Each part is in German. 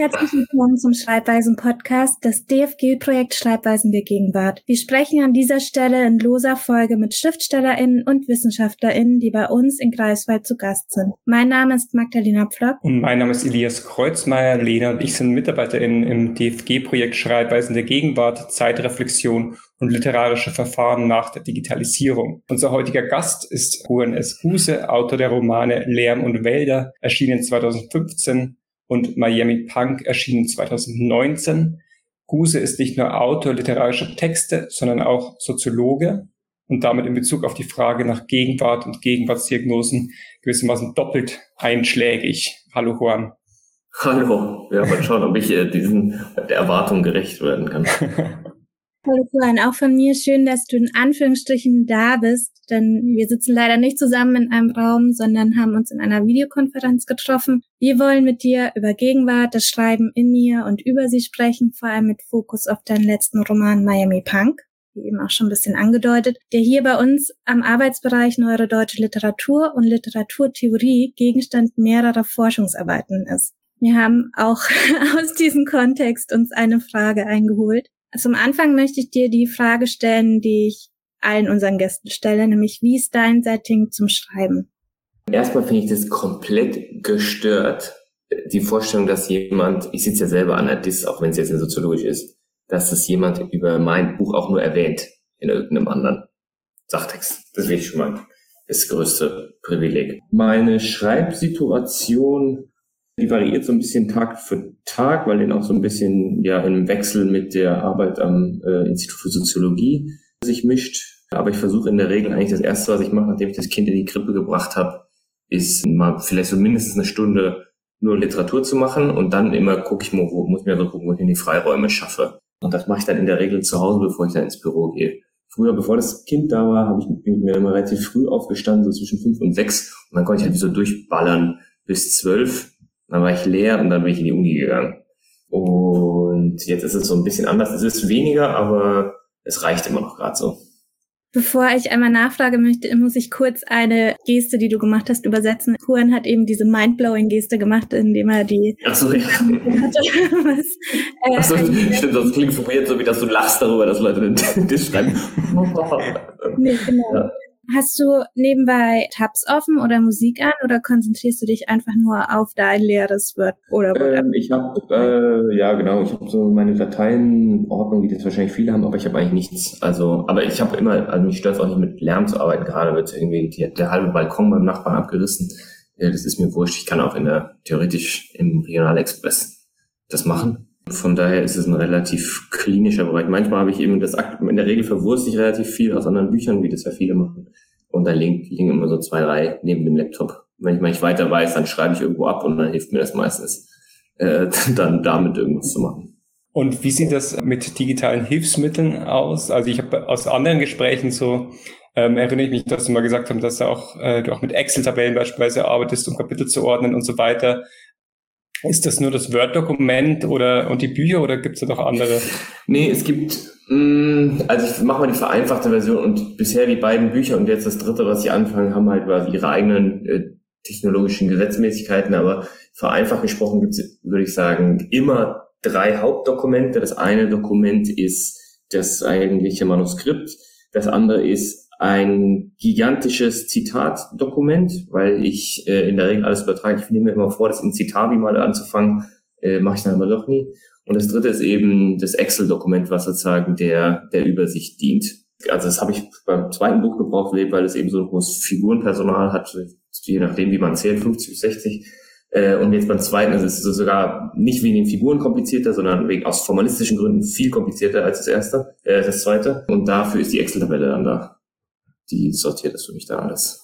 Herzlich willkommen zum Schreibweisen-Podcast, das DFG-Projekt Schreibweisen der Gegenwart. Wir sprechen an dieser Stelle in loser Folge mit SchriftstellerInnen und WissenschaftlerInnen, die bei uns in Greifswald zu Gast sind. Mein Name ist Magdalena Pflock. Und mein Name ist Elias Kreuzmeier. Lena und ich sind MitarbeiterInnen im DFG-Projekt Schreibweisen der Gegenwart, Zeitreflexion und literarische Verfahren nach der Digitalisierung. Unser heutiger Gast ist Juan S. Huse, Autor der Romane Lärm und Wälder, erschienen 2015 und Miami Punk erschienen 2019. Guse ist nicht nur Autor literarischer Texte, sondern auch Soziologe und damit in Bezug auf die Frage nach Gegenwart und Gegenwartsdiagnosen gewissermaßen doppelt einschlägig. Hallo Juan. Hallo. Ja, mal schauen, ob ich äh, diesen der Erwartung gerecht werden kann. Hallo Juan, auch von mir schön, dass du in Anführungsstrichen da bist, denn wir sitzen leider nicht zusammen in einem Raum, sondern haben uns in einer Videokonferenz getroffen. Wir wollen mit dir über Gegenwart, das Schreiben in ihr und über sie sprechen, vor allem mit Fokus auf deinen letzten Roman Miami Punk, wie eben auch schon ein bisschen angedeutet, der hier bei uns am Arbeitsbereich Neuere Deutsche Literatur und Literaturtheorie Gegenstand mehrerer Forschungsarbeiten ist. Wir haben auch aus diesem Kontext uns eine Frage eingeholt, zum Anfang möchte ich dir die Frage stellen, die ich allen unseren Gästen stelle, nämlich wie ist dein Setting zum Schreiben? Erstmal finde ich das komplett gestört, die Vorstellung, dass jemand, ich sitze ja selber an der Dis, auch wenn es jetzt soziologisch ist, dass es jemand über mein Buch auch nur erwähnt in irgendeinem anderen Sachtext. Das will ich schon mal das größte Privileg. Meine Schreibsituation die variiert so ein bisschen Tag für Tag, weil den auch so ein bisschen ja im Wechsel mit der Arbeit am äh, Institut für Soziologie sich mischt. Aber ich versuche in der Regel eigentlich das Erste, was ich mache, nachdem ich das Kind in die Krippe gebracht habe, ist mal vielleicht so mindestens eine Stunde nur Literatur zu machen und dann immer gucke ich mal, wo muss mir so gucken, wo ich die Freiräume schaffe. Und das mache ich dann in der Regel zu Hause, bevor ich dann ins Büro gehe. Früher, bevor das Kind da war, habe ich mir immer relativ früh aufgestanden, so zwischen fünf und sechs. Und dann konnte ich halt so durchballern bis zwölf. Dann war ich leer und dann bin ich in die Uni gegangen. Und jetzt ist es so ein bisschen anders. Es ist weniger, aber es reicht immer noch gerade so. Bevor ich einmal nachfrage möchte, muss ich kurz eine Geste, die du gemacht hast, übersetzen. Juan hat eben diese Mindblowing-Geste gemacht, indem er die... Ach so, ja. was, äh, Ach so, stimmt, das klingt so weird, so wie dass du lachst darüber, dass Leute das schreiben. nee, genau. Ja. Hast du nebenbei Tabs offen oder Musik an oder konzentrierst du dich einfach nur auf dein leeres Word oder ähm, Ich habe äh, ja genau, ich habe so meine Dateienordnung, wie das wahrscheinlich viele haben, aber ich habe eigentlich nichts. Also, aber ich habe immer, also mich stört es auch nicht mit Lärm zu arbeiten. Gerade wird irgendwie die, der halbe Balkon beim Nachbarn abgerissen. Ja, das ist mir wurscht. Ich kann auch in der theoretisch im Regionalexpress das machen. Von daher ist es ein relativ klinischer Bereich. Manchmal habe ich eben das, in der Regel verwurste ich relativ viel aus anderen Büchern, wie das ja viele machen. Und dann liegen immer so zwei, drei neben dem Laptop. Wenn ich mal nicht weiter weiß, dann schreibe ich irgendwo ab und dann hilft mir das meistens, äh, dann damit irgendwas zu machen. Und wie sieht das mit digitalen Hilfsmitteln aus? Also ich habe aus anderen Gesprächen so ähm, erinnere ich mich, dass du mal gesagt hast, dass du auch, äh, du auch mit Excel-Tabellen beispielsweise arbeitest, um Kapitel zu ordnen und so weiter. Ist das nur das Word-Dokument oder und die Bücher oder gibt es da noch andere? Nee, es gibt, mh, mm, also ich mache mal die vereinfachte Version und bisher die beiden Bücher und jetzt das dritte, was ich anfange, haben halt quasi ihre eigenen äh, technologischen Gesetzmäßigkeiten, aber vereinfacht gesprochen gibt es, würde ich sagen, immer drei Hauptdokumente. Das eine Dokument ist das eigentliche Manuskript, das andere ist ein gigantisches Zitatdokument, weil ich äh, in der Regel alles übertrage. Ich nehme mir immer vor, das in Citavi mal anzufangen, äh, mache ich dann aber doch nie. Und das dritte ist eben das Excel-Dokument, was sozusagen der, der Übersicht dient. Also das habe ich beim zweiten Buch gebraucht, weil es eben so ein großes Figurenpersonal hat, je nachdem, wie man zählt, 50 bis 60. Äh, und jetzt beim zweiten ist es sogar nicht wegen den Figuren komplizierter, sondern wegen aus formalistischen Gründen viel komplizierter als das erste, äh, das zweite. Und dafür ist die Excel-Tabelle dann da die sortiert es für mich da alles.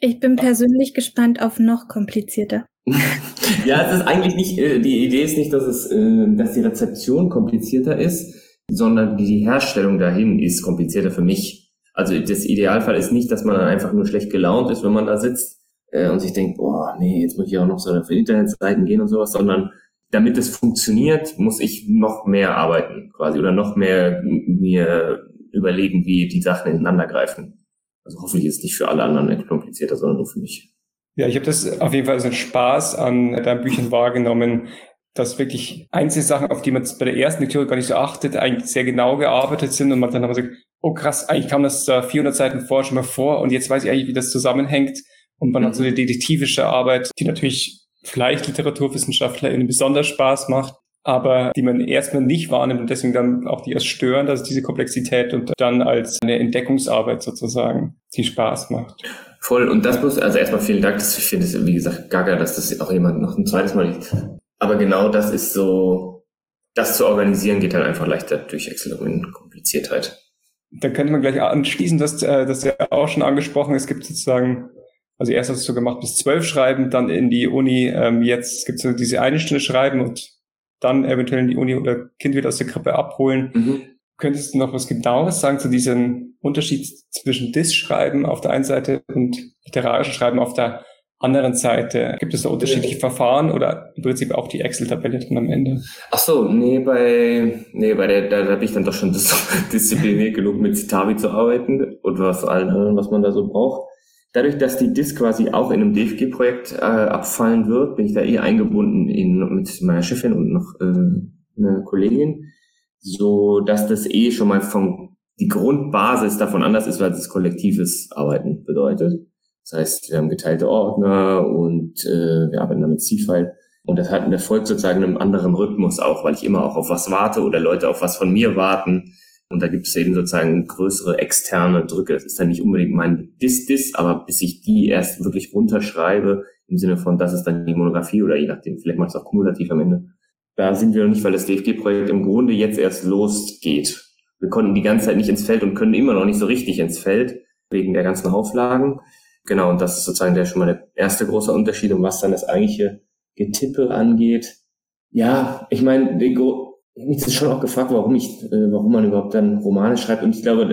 Ich bin persönlich gespannt auf noch komplizierter. ja, es ist eigentlich nicht, äh, die Idee ist nicht, dass es, äh, dass die Rezeption komplizierter ist, sondern die Herstellung dahin ist komplizierter für mich. Also das Idealfall ist nicht, dass man dann einfach nur schlecht gelaunt ist, wenn man da sitzt äh, und sich denkt, boah, nee, jetzt muss ich auch noch so für Internetseiten gehen und sowas, sondern damit es funktioniert, muss ich noch mehr arbeiten quasi oder noch mehr mir überlegen, wie die Sachen ineinander greifen. Also hoffentlich ist nicht für alle anderen komplizierter, sondern nur für mich. Ja, ich habe das auf jeden Fall als einen Spaß an deinen Büchern wahrgenommen, dass wirklich einzelne Sachen, auf die man bei der ersten Lektüre gar nicht so achtet, eigentlich sehr genau gearbeitet sind und man dann aber sagt, oh krass, eigentlich kam das da 400 Seiten vorher schon mal vor und jetzt weiß ich eigentlich, wie das zusammenhängt. Und man mhm. hat so eine detektivische Arbeit, die natürlich vielleicht LiteraturwissenschaftlerInnen besonders Spaß macht, aber die man erstmal nicht wahrnimmt und deswegen dann auch die erst stören, dass diese Komplexität und dann als eine Entdeckungsarbeit sozusagen, die Spaß macht. Voll. Und das muss, also erstmal vielen Dank, dass ich finde es, wie gesagt, gaga, dass das auch jemand noch ein zweites Mal liegt. Aber genau das ist so, das zu organisieren geht halt einfach leichter durch Excel und Kompliziertheit. Da könnte man gleich anschließen, dass äh, das ja auch schon angesprochen. Es gibt sozusagen, also erst hast du gemacht bis zwölf schreiben, dann in die Uni, ähm, jetzt gibt es diese eine Stunde schreiben und dann eventuell in die Uni oder Kind wieder aus der Krippe abholen. Mhm. Könntest du noch was genaueres sagen zu diesem Unterschied zwischen Diss-Schreiben auf der einen Seite und literarischen Schreiben auf der anderen Seite? Gibt es da unterschiedliche Verfahren oder im Prinzip auch die Excel-Tabelle dann am Ende? Ach so, nee, bei, nee, bei der, da, da bin ich dann doch schon diszipliniert genug mit Citavi zu arbeiten und was allen anderen, was man da so braucht. Dadurch, dass die DIS quasi auch in einem DFG-Projekt äh, abfallen wird, bin ich da eher eingebunden in, mit meiner Chefin und noch äh, einer Kollegin, so dass das eh schon mal von die Grundbasis davon anders ist, weil es kollektives Arbeiten bedeutet. Das heißt, wir haben geteilte Ordner und äh, wir arbeiten damit C-File. Und das, hat, das folgt sozusagen einem anderen Rhythmus auch, weil ich immer auch auf was warte oder Leute auf was von mir warten. Und da gibt es eben sozusagen größere externe Drücke. Das ist dann nicht unbedingt mein Dis-Dis, aber bis ich die erst wirklich runterschreibe, im Sinne von, das ist dann die Monographie oder je nachdem, vielleicht mache ich es auch kumulativ am Ende. Da sind wir noch nicht, weil das DFG-Projekt im Grunde jetzt erst losgeht. Wir konnten die ganze Zeit nicht ins Feld und können immer noch nicht so richtig ins Feld, wegen der ganzen Auflagen. Genau, und das ist sozusagen der schon mal der erste große Unterschied. Und was dann das eigentliche Getippe angeht, ja, ich meine, mich ist schon auch gefragt, warum ich, äh, warum man überhaupt dann Romane schreibt. Und ich glaube,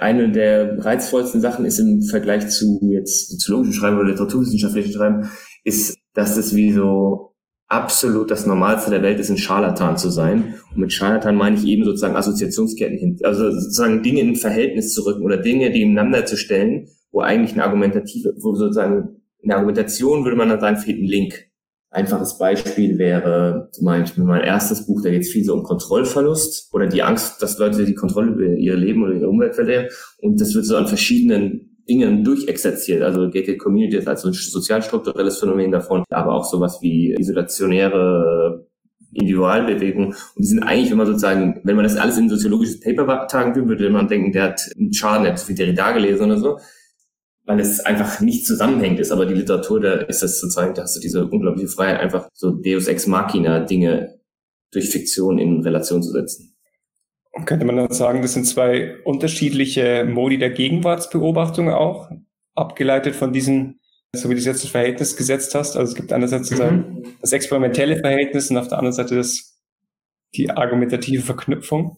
eine der reizvollsten Sachen ist im Vergleich zu jetzt soziologischen Schreiben oder literaturwissenschaftlichen Schreiben, ist, dass es wie so absolut das Normalste der Welt ist, ein Scharlatan zu sein. Und mit Scharlatan meine ich eben sozusagen Assoziationsketten hin, also sozusagen Dinge in Verhältnis zu rücken oder Dinge nebeneinander zu stellen, wo eigentlich eine argumentative, wo sozusagen eine Argumentation würde man dann sagen, fehlt ein Link. Einfaches Beispiel wäre zum mein erstes Buch, da geht es viel so um Kontrollverlust oder die Angst, dass Leute die Kontrolle über ihr Leben oder ihre Umwelt verlieren. Und das wird so an verschiedenen Dingen durchexerziert. Also Gated Community ist als so ein sozialstrukturelles Phänomen davon, aber auch sowas wie isolationäre Individualbewegung. Und die sind eigentlich, wenn man sozusagen, wenn man das alles in soziologisches Paper tagen würde, würde man denken, der hat einen Schaden, der hat so viel Derrida gelesen oder so weil es einfach nicht zusammenhängt ist. Aber die Literatur, da ist das sozusagen, da hast du diese unglaubliche Freiheit, einfach so Deus Ex Machina Dinge durch Fiktion in Relation zu setzen. Könnte man dann sagen, das sind zwei unterschiedliche Modi der Gegenwartsbeobachtung auch, abgeleitet von diesen, so wie du es jetzt das Verhältnis gesetzt hast. Also es gibt einerseits mhm. das experimentelle Verhältnis und auf der anderen Seite das, die argumentative Verknüpfung.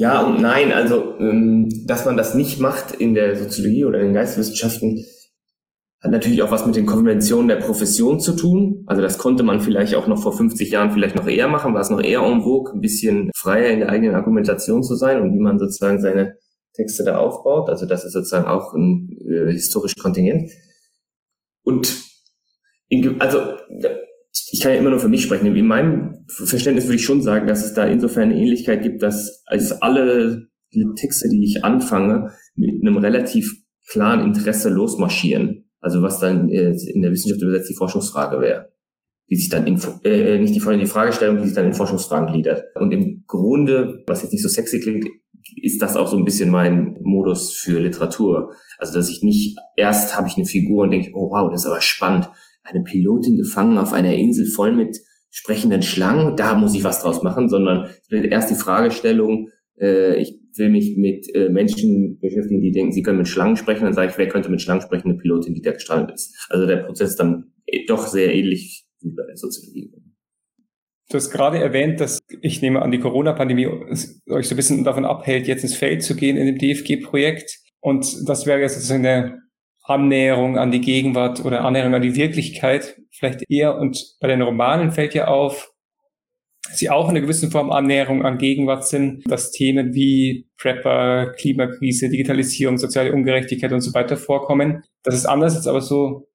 Ja und nein, also ähm, dass man das nicht macht in der Soziologie oder in den Geisteswissenschaften, hat natürlich auch was mit den Konventionen der Profession zu tun. Also das konnte man vielleicht auch noch vor 50 Jahren vielleicht noch eher machen, war es noch eher vogue, ein bisschen freier in der eigenen Argumentation zu sein und wie man sozusagen seine Texte da aufbaut. Also das ist sozusagen auch ein äh, historisch Kontingent. Und in, also ich kann ja immer nur für mich sprechen. In meinem Verständnis würde ich schon sagen, dass es da insofern eine Ähnlichkeit gibt, dass als alle Texte, die ich anfange, mit einem relativ klaren Interesse losmarschieren. Also was dann äh, in der Wissenschaft übersetzt die Forschungsfrage wäre. Die sich dann in, äh, nicht die, die Fragestellung, die sich dann in Forschungsfragen gliedert. Und im Grunde, was jetzt nicht so sexy klingt, ist das auch so ein bisschen mein Modus für Literatur. Also dass ich nicht erst habe ich eine Figur und denke, oh wow, das ist aber spannend eine Pilotin gefangen auf einer Insel voll mit sprechenden Schlangen, da muss ich was draus machen, sondern erst die Fragestellung, äh, ich will mich mit äh, Menschen beschäftigen, die denken, sie können mit Schlangen sprechen, dann sage ich, wer könnte mit Schlangen sprechen, eine Pilotin, die da gestrandet ist. Also der Prozess ist dann doch sehr ähnlich wie bei der Soziologie. Du hast gerade erwähnt, dass ich nehme an, die Corona-Pandemie euch so ein bisschen davon abhält, jetzt ins Feld zu gehen in dem DFG-Projekt. Und das wäre jetzt sozusagen eine Annäherung an die Gegenwart oder Annäherung an die Wirklichkeit vielleicht eher. Und bei den Romanen fällt ja auf, sie auch in einer gewissen Form Annäherung an Gegenwart sind, dass Themen wie Prepper, Klimakrise, Digitalisierung, soziale Ungerechtigkeit und so weiter vorkommen. Das ist anders jetzt aber so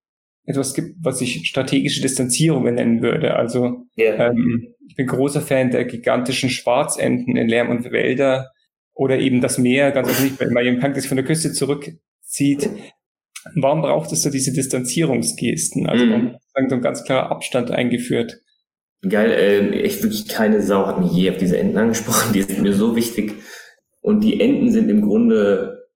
etwas gibt, was ich strategische Distanzierung nennen würde. Also yeah. ähm, ich bin großer Fan der gigantischen Schwarzenten in Lärm und Wälder oder eben das Meer, ganz natürlich bei Miami Punk, das sich von der Küste zurückzieht. Warum braucht es so diese Distanzierungsgesten? Also mhm. warum so ein ganz klarer Abstand eingeführt? Geil, äh, echt wirklich keine Sau hat mich je auf diese Enten angesprochen. Die sind mir so wichtig. Und die Enten sind im Grunde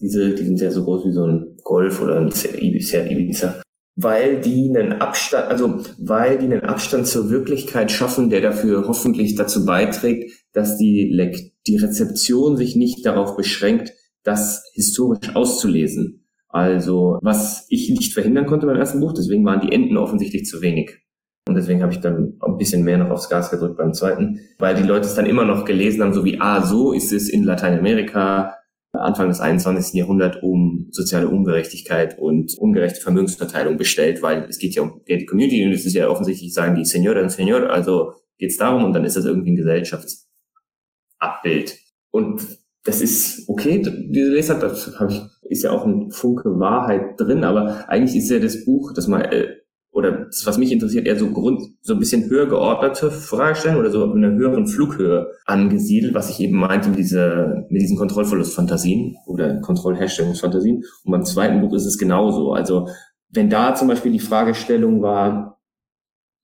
diese, die sind ja so groß wie so ein Golf oder ein Ibiza, Ibiza weil die einen Abstand, also weil die einen Abstand zur Wirklichkeit schaffen, der dafür hoffentlich dazu beiträgt, dass die, Le die Rezeption sich nicht darauf beschränkt, das historisch auszulesen. Also was ich nicht verhindern konnte beim ersten Buch, deswegen waren die Enden offensichtlich zu wenig. Und deswegen habe ich dann ein bisschen mehr noch aufs Gas gedrückt beim zweiten, weil die Leute es dann immer noch gelesen haben, so wie, ah, so ist es in Lateinamerika, Anfang des 21. Jahrhunderts um soziale Ungerechtigkeit und ungerechte Vermögensverteilung bestellt, weil es geht ja um die Community und es ist ja offensichtlich, sagen die Senora und Senor, also geht es darum und dann ist das irgendwie ein Gesellschaftsabbild. Und das ist okay, diese Lesart, das habe ich, ist ja auch ein Funke Wahrheit drin, aber eigentlich ist ja das Buch, das mal äh, oder das, was mich interessiert, eher so Grund, so ein bisschen höher geordnete Fragestellungen oder so in einer höheren Flughöhe angesiedelt, was ich eben meinte mit, dieser, mit diesen Kontrollverlustfantasien oder Kontrollherstellungsfantasien. Und beim zweiten Buch ist es genauso. Also wenn da zum Beispiel die Fragestellung war,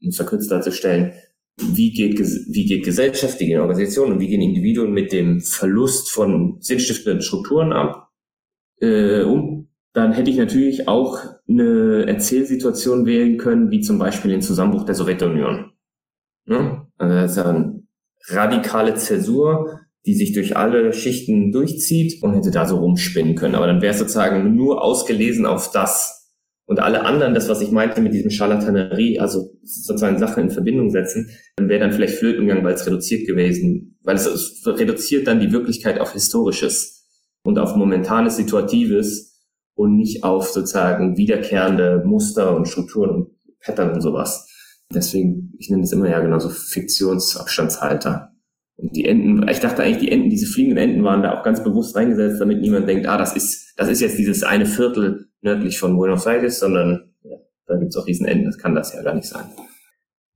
um es verkürzt darzustellen, wie geht, wie geht Gesellschaft, wie gehen Organisationen und wie gehen Individuen mit dem Verlust von sinnstiftenden Strukturen ab, äh, um, dann hätte ich natürlich auch eine Erzählsituation wählen können, wie zum Beispiel den Zusammenbruch der Sowjetunion. Ja? Also das ist ja eine radikale Zäsur, die sich durch alle Schichten durchzieht und hätte da so rumspinnen können. Aber dann wäre es sozusagen nur ausgelesen auf das. Und alle anderen, das, was ich meinte mit diesem Charlatanerie, also sozusagen Sachen in Verbindung setzen, dann wäre dann vielleicht flöten gegangen, weil es reduziert gewesen, weil es, es reduziert dann die Wirklichkeit auf Historisches und auf momentanes Situatives und nicht auf sozusagen wiederkehrende Muster und Strukturen und Pattern und sowas. Deswegen, ich nenne das immer ja genauso Fiktionsabstandshalter. Und die Enten, ich dachte eigentlich, die Enten, diese fliegenden Enten waren da auch ganz bewusst reingesetzt, damit niemand denkt, ah, das ist, das ist jetzt dieses eine Viertel nördlich von Buenos Aires, sondern ja, da gibt's auch riesen Enten, das kann das ja gar nicht sein.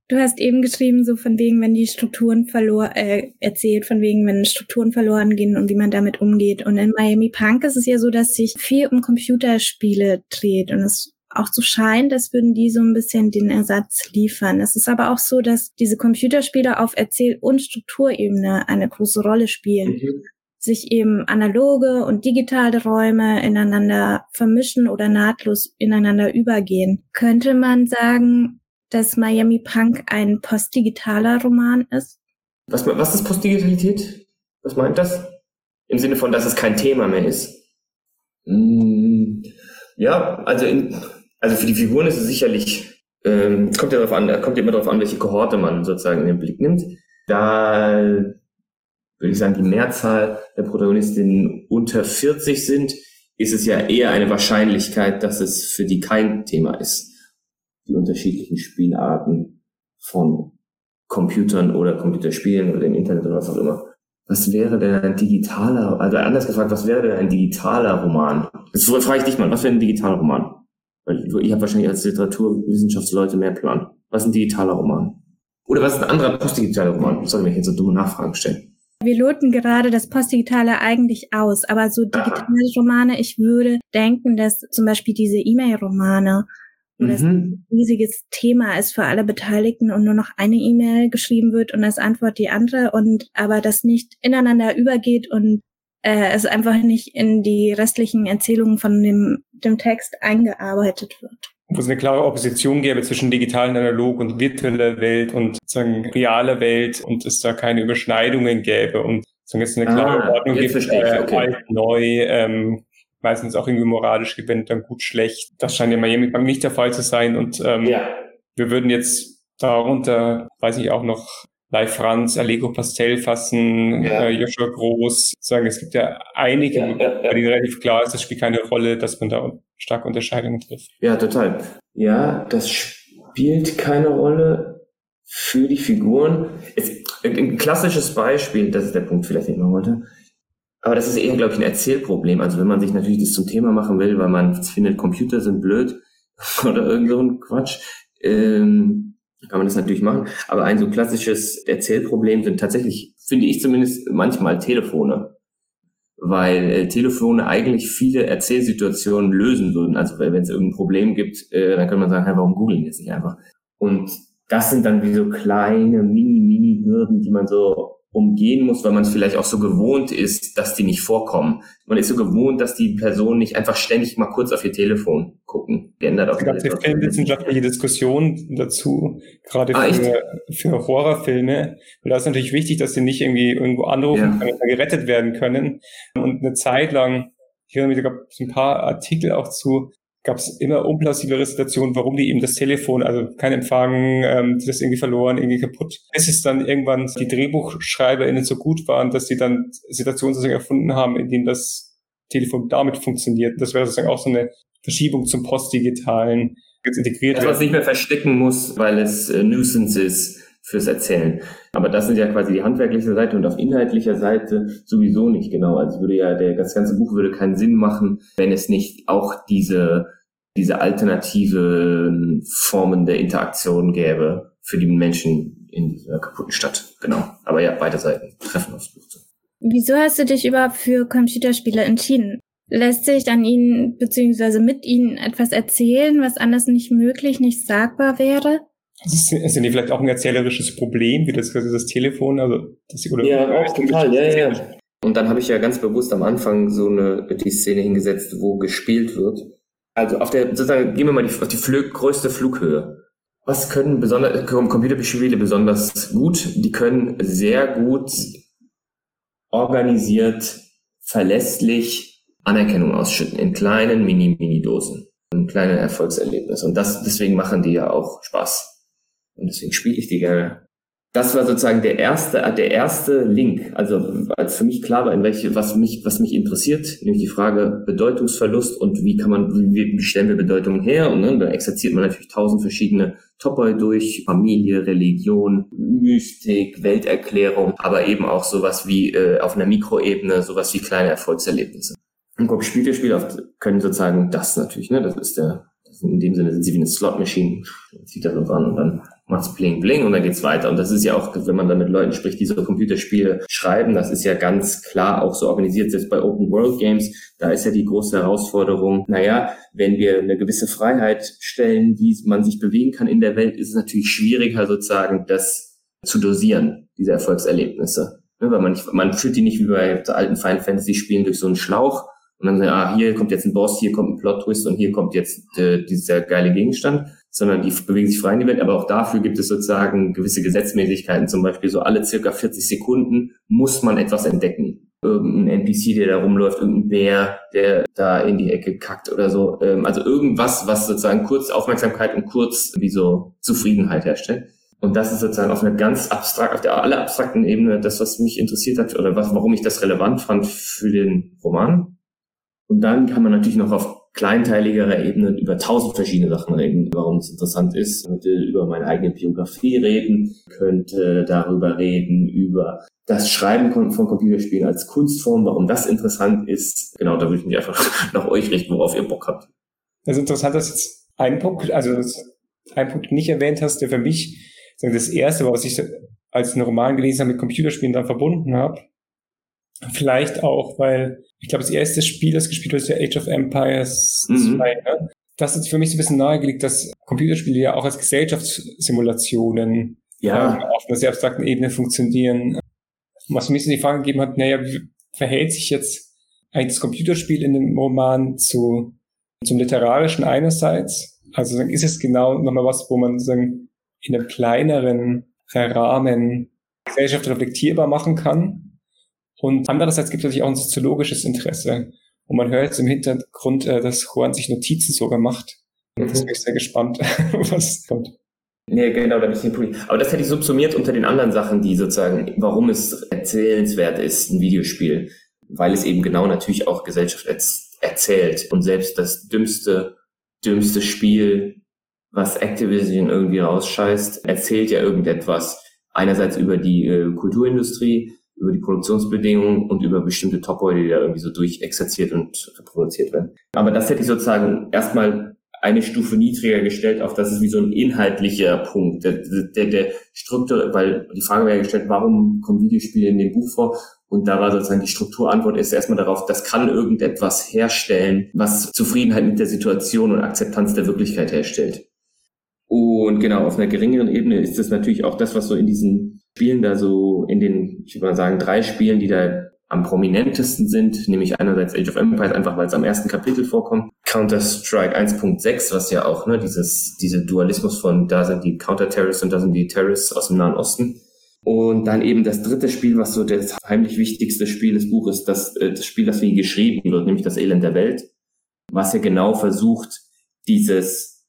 Du hast eben geschrieben, so von wegen, wenn die Strukturen verloren, äh, erzählt, von wegen, wenn Strukturen verloren gehen und wie man damit umgeht. Und in Miami Punk ist es ja so, dass sich viel um Computerspiele dreht und es auch so scheint, als würden die so ein bisschen den Ersatz liefern. Es ist aber auch so, dass diese Computerspiele auf Erzähl- und Strukturebene eine große Rolle spielen. Mhm. sich eben analoge und digitale Räume ineinander vermischen oder nahtlos ineinander übergehen. Könnte man sagen, dass Miami Punk ein postdigitaler Roman ist? Was, was ist Postdigitalität? Was meint das? Im Sinne von, dass es kein Thema mehr ist. Mm, ja, also, in, also für die Figuren ist es sicherlich, ähm, kommt ja darauf an, kommt ja immer darauf an, welche Kohorte man sozusagen in den Blick nimmt. Da würde ich sagen, die Mehrzahl der Protagonistinnen unter 40 sind, ist es ja eher eine Wahrscheinlichkeit, dass es für die kein Thema ist die unterschiedlichen Spielarten von Computern oder Computerspielen oder im Internet oder was auch immer. Was wäre denn ein digitaler, also anders gefragt, was wäre denn ein digitaler Roman? Jetzt frage ich dich mal, was wäre ein digitaler Roman? Weil ihr habt wahrscheinlich als Literaturwissenschaftsleute mehr Plan. Was ist ein digitaler Roman? Oder was ist ein anderer postdigitaler Roman? Soll ich mir jetzt so dumme Nachfragen stellen? Wir loten gerade das Postdigitale eigentlich aus, aber so digitale Romane, ich würde denken, dass zum Beispiel diese E-Mail-Romane das mhm. ein riesiges Thema ist für alle Beteiligten und nur noch eine E-Mail geschrieben wird und als Antwort die andere und aber das nicht ineinander übergeht und äh, es einfach nicht in die restlichen Erzählungen von dem, dem Text eingearbeitet wird. Wo es eine klare Opposition gäbe zwischen digitalen analog und virtueller Welt und sozusagen realer Welt und es da keine Überschneidungen gäbe und sozusagen es eine klare ah, Ordnung gibt, äh, okay. alt, neu, ähm, meistens auch irgendwie moralisch gewinnt, dann gut, schlecht. Das scheint in Miami Bank nicht der Fall zu sein. Und ähm, ja. wir würden jetzt darunter, weiß ich auch noch, Live Franz, Allego Pastel fassen, ja. äh, Joshua Groß, sagen, es gibt ja einige, ja, ja, bei denen relativ klar ist, es spielt keine Rolle, dass man da starke Unterscheidungen trifft. Ja, total. Ja, das spielt keine Rolle für die Figuren. Es, ein klassisches Beispiel, das ist der Punkt vielleicht, den ich machen wollte, aber das ist eher, glaube ich, ein Erzählproblem. Also wenn man sich natürlich das zum Thema machen will, weil man findet, Computer sind blöd, oder irgend so ein Quatsch. Ähm, kann man das natürlich machen. Aber ein so klassisches Erzählproblem sind tatsächlich, finde ich zumindest, manchmal Telefone. Weil äh, Telefone eigentlich viele Erzählsituationen lösen würden. Also wenn es irgendein Problem gibt, äh, dann könnte man sagen, hey, warum googeln jetzt nicht einfach? Und das sind dann wie so kleine Mini-Mini-Hürden, die man so umgehen muss, weil man es vielleicht auch so gewohnt ist, dass die nicht vorkommen. Man ist so gewohnt, dass die Personen nicht einfach ständig mal kurz auf ihr Telefon gucken. Geändert auch. Es gab eine filmwissenschaftliche Diskussion dazu, gerade ah, für, für Horrorfilme. Und da ist natürlich wichtig, dass sie nicht irgendwie irgendwo anrufen ja. können, gerettet werden können. Und eine Zeit lang, ich höre mir, da gab es ein paar Artikel auch zu, gab es immer unplausible Situationen, warum die eben das Telefon, also kein Empfang, ähm, das irgendwie verloren, irgendwie kaputt. Bis es dann irgendwann die DrehbuchschreiberInnen so gut waren, dass sie dann Situationen sozusagen erfunden haben, in denen das Telefon damit funktioniert. Das wäre sozusagen auch so eine Verschiebung zum Postdigitalen jetzt integriert. Dass man es nicht mehr verstecken muss, weil es äh, Nuisance ist fürs Erzählen. Aber das sind ja quasi die handwerkliche Seite und auf inhaltlicher Seite sowieso nicht genau. Also würde ja der, das ganze Buch würde keinen Sinn machen, wenn es nicht auch diese diese alternative Formen der Interaktion gäbe für die Menschen in dieser kaputten Stadt. Genau. Aber ja, beide Seiten treffen aufs Buch zu. Wieso hast du dich überhaupt für Computerspiele entschieden? Lässt sich an ihnen bzw. mit ihnen etwas erzählen, was anders nicht möglich, nicht sagbar wäre? Ist, ist denn vielleicht auch ein erzählerisches Problem, wie das, das Telefon, also das oder Ja, auch total, ja, ja. Und dann habe ich ja ganz bewusst am Anfang so eine die Szene hingesetzt, wo gespielt wird also auf der, sozusagen, gehen wir mal die, auf die Flug, größte Flughöhe. Was können besonders, Computerspiele besonders gut? Die können sehr gut organisiert, verlässlich Anerkennung ausschütten in kleinen Mini-Mini-Dosen. Ein kleines Erfolgserlebnis. Und das, deswegen machen die ja auch Spaß. Und deswegen spiele ich die gerne das war sozusagen der erste, der erste Link. Also als für mich klar war, in welche, was mich, was mich interessiert, nämlich die Frage Bedeutungsverlust und wie kann man, wie, stellen wir Bedeutungen her? Und ne, da exerziert man natürlich tausend verschiedene Topoi durch, Familie, Religion, Mystik, Welterklärung, aber eben auch sowas wie äh, auf einer Mikroebene, sowas wie kleine Erfolgserlebnisse. Und Computerspiele können sozusagen das natürlich, ne? Das ist der, in dem Sinne sind sie wie eine Slot-Machine, zieht da so an und dann macht's bling bling und dann geht's weiter. Und das ist ja auch, wenn man dann mit Leuten spricht, die so Computerspiele schreiben, das ist ja ganz klar auch so organisiert, selbst bei Open World Games, da ist ja die große Herausforderung, naja, wenn wir eine gewisse Freiheit stellen, wie man sich bewegen kann in der Welt, ist es natürlich schwieriger sozusagen, das zu dosieren, diese Erfolgserlebnisse. Ne, weil man, nicht, man führt die nicht wie bei alten Final Fantasy Spielen durch so einen Schlauch, und dann sagt, ah, hier kommt jetzt ein Boss, hier kommt ein Plot-Twist und hier kommt jetzt äh, dieser geile Gegenstand, sondern die bewegen sich frei in die Welt. Aber auch dafür gibt es sozusagen gewisse Gesetzmäßigkeiten. Zum Beispiel so alle circa 40 Sekunden muss man etwas entdecken. Irgendein NPC, der da rumläuft, irgendein Bär, der da in die Ecke kackt oder so. Ähm, also irgendwas, was sozusagen kurz Aufmerksamkeit und kurz wie so Zufriedenheit herstellt. Und das ist sozusagen auf einer ganz abstrakt, auf der aller abstrakten Ebene das, was mich interessiert hat oder was, warum ich das relevant fand für den Roman. Und dann kann man natürlich noch auf kleinteiligerer Ebene über tausend verschiedene Sachen reden, warum es interessant ist. Ich könnte über meine eigene Biografie reden, könnte darüber reden, über das Schreiben von Computerspielen als Kunstform, warum das interessant ist. Genau, da würde ich mich einfach nach euch richten, worauf ihr Bock habt. Also interessant, dass jetzt ein Punkt, also ein Punkt nicht erwähnt hast, der für mich das erste war, was ich als einen Roman gelesen habe, mit Computerspielen dann verbunden habe. Vielleicht auch, weil ich glaube, das erste Spiel, das gespielt wird, ist ja Age of Empires mhm. 2. Ne? Das ist für mich so ein bisschen nahegelegt, dass Computerspiele ja auch als Gesellschaftssimulationen ja. ähm, auf einer sehr abstrakten Ebene funktionieren. Was mir so die Frage gegeben hat, naja, wie verhält sich jetzt eigentlich das Computerspiel in dem Roman zu, zum Literarischen einerseits? Also ist es genau nochmal was, wo man sagen, in einem kleineren Rahmen Gesellschaft reflektierbar machen kann und andererseits gibt es natürlich auch ein soziologisches Interesse. Und man hört jetzt im Hintergrund, äh, dass Juan sich Notizen sogar macht. Und das bin ich sehr gespannt, was kommt. Nee, genau, da bin ich den Punkt. Aber das hätte ich subsumiert unter den anderen Sachen, die sozusagen, warum es erzählenswert ist, ein Videospiel. Weil es eben genau natürlich auch Gesellschaft erzählt. Und selbst das dümmste, dümmste Spiel, was Activision irgendwie rausscheißt, erzählt ja irgendetwas. Einerseits über die äh, Kulturindustrie, über die Produktionsbedingungen und über bestimmte Topoi, die da irgendwie so durchexerziert und reproduziert werden. Aber das hätte ich sozusagen erstmal eine Stufe niedriger gestellt auf, das ist wie so ein inhaltlicher Punkt. Der, der, der Struktur, weil die Frage wäre gestellt, warum kommen Videospiele in dem Buch vor? Und da war sozusagen die Strukturantwort ist erstmal darauf, das kann irgendetwas herstellen, was Zufriedenheit mit der Situation und Akzeptanz der Wirklichkeit herstellt. Und genau, auf einer geringeren Ebene ist das natürlich auch das, was so in diesen Spielen da so, in den, ich würde mal sagen, drei Spielen, die da am prominentesten sind, nämlich einerseits Age of Empires, einfach weil es am ersten Kapitel vorkommt, Counter-Strike 1.6, was ja auch, ne, dieses, diese Dualismus von, da sind die Counter-Terrorists und da sind die Terrorists aus dem Nahen Osten. Und dann eben das dritte Spiel, was so das heimlich wichtigste Spiel des Buches, das, äh, das Spiel, das wie geschrieben wird, nämlich das Elend der Welt, was ja genau versucht, dieses,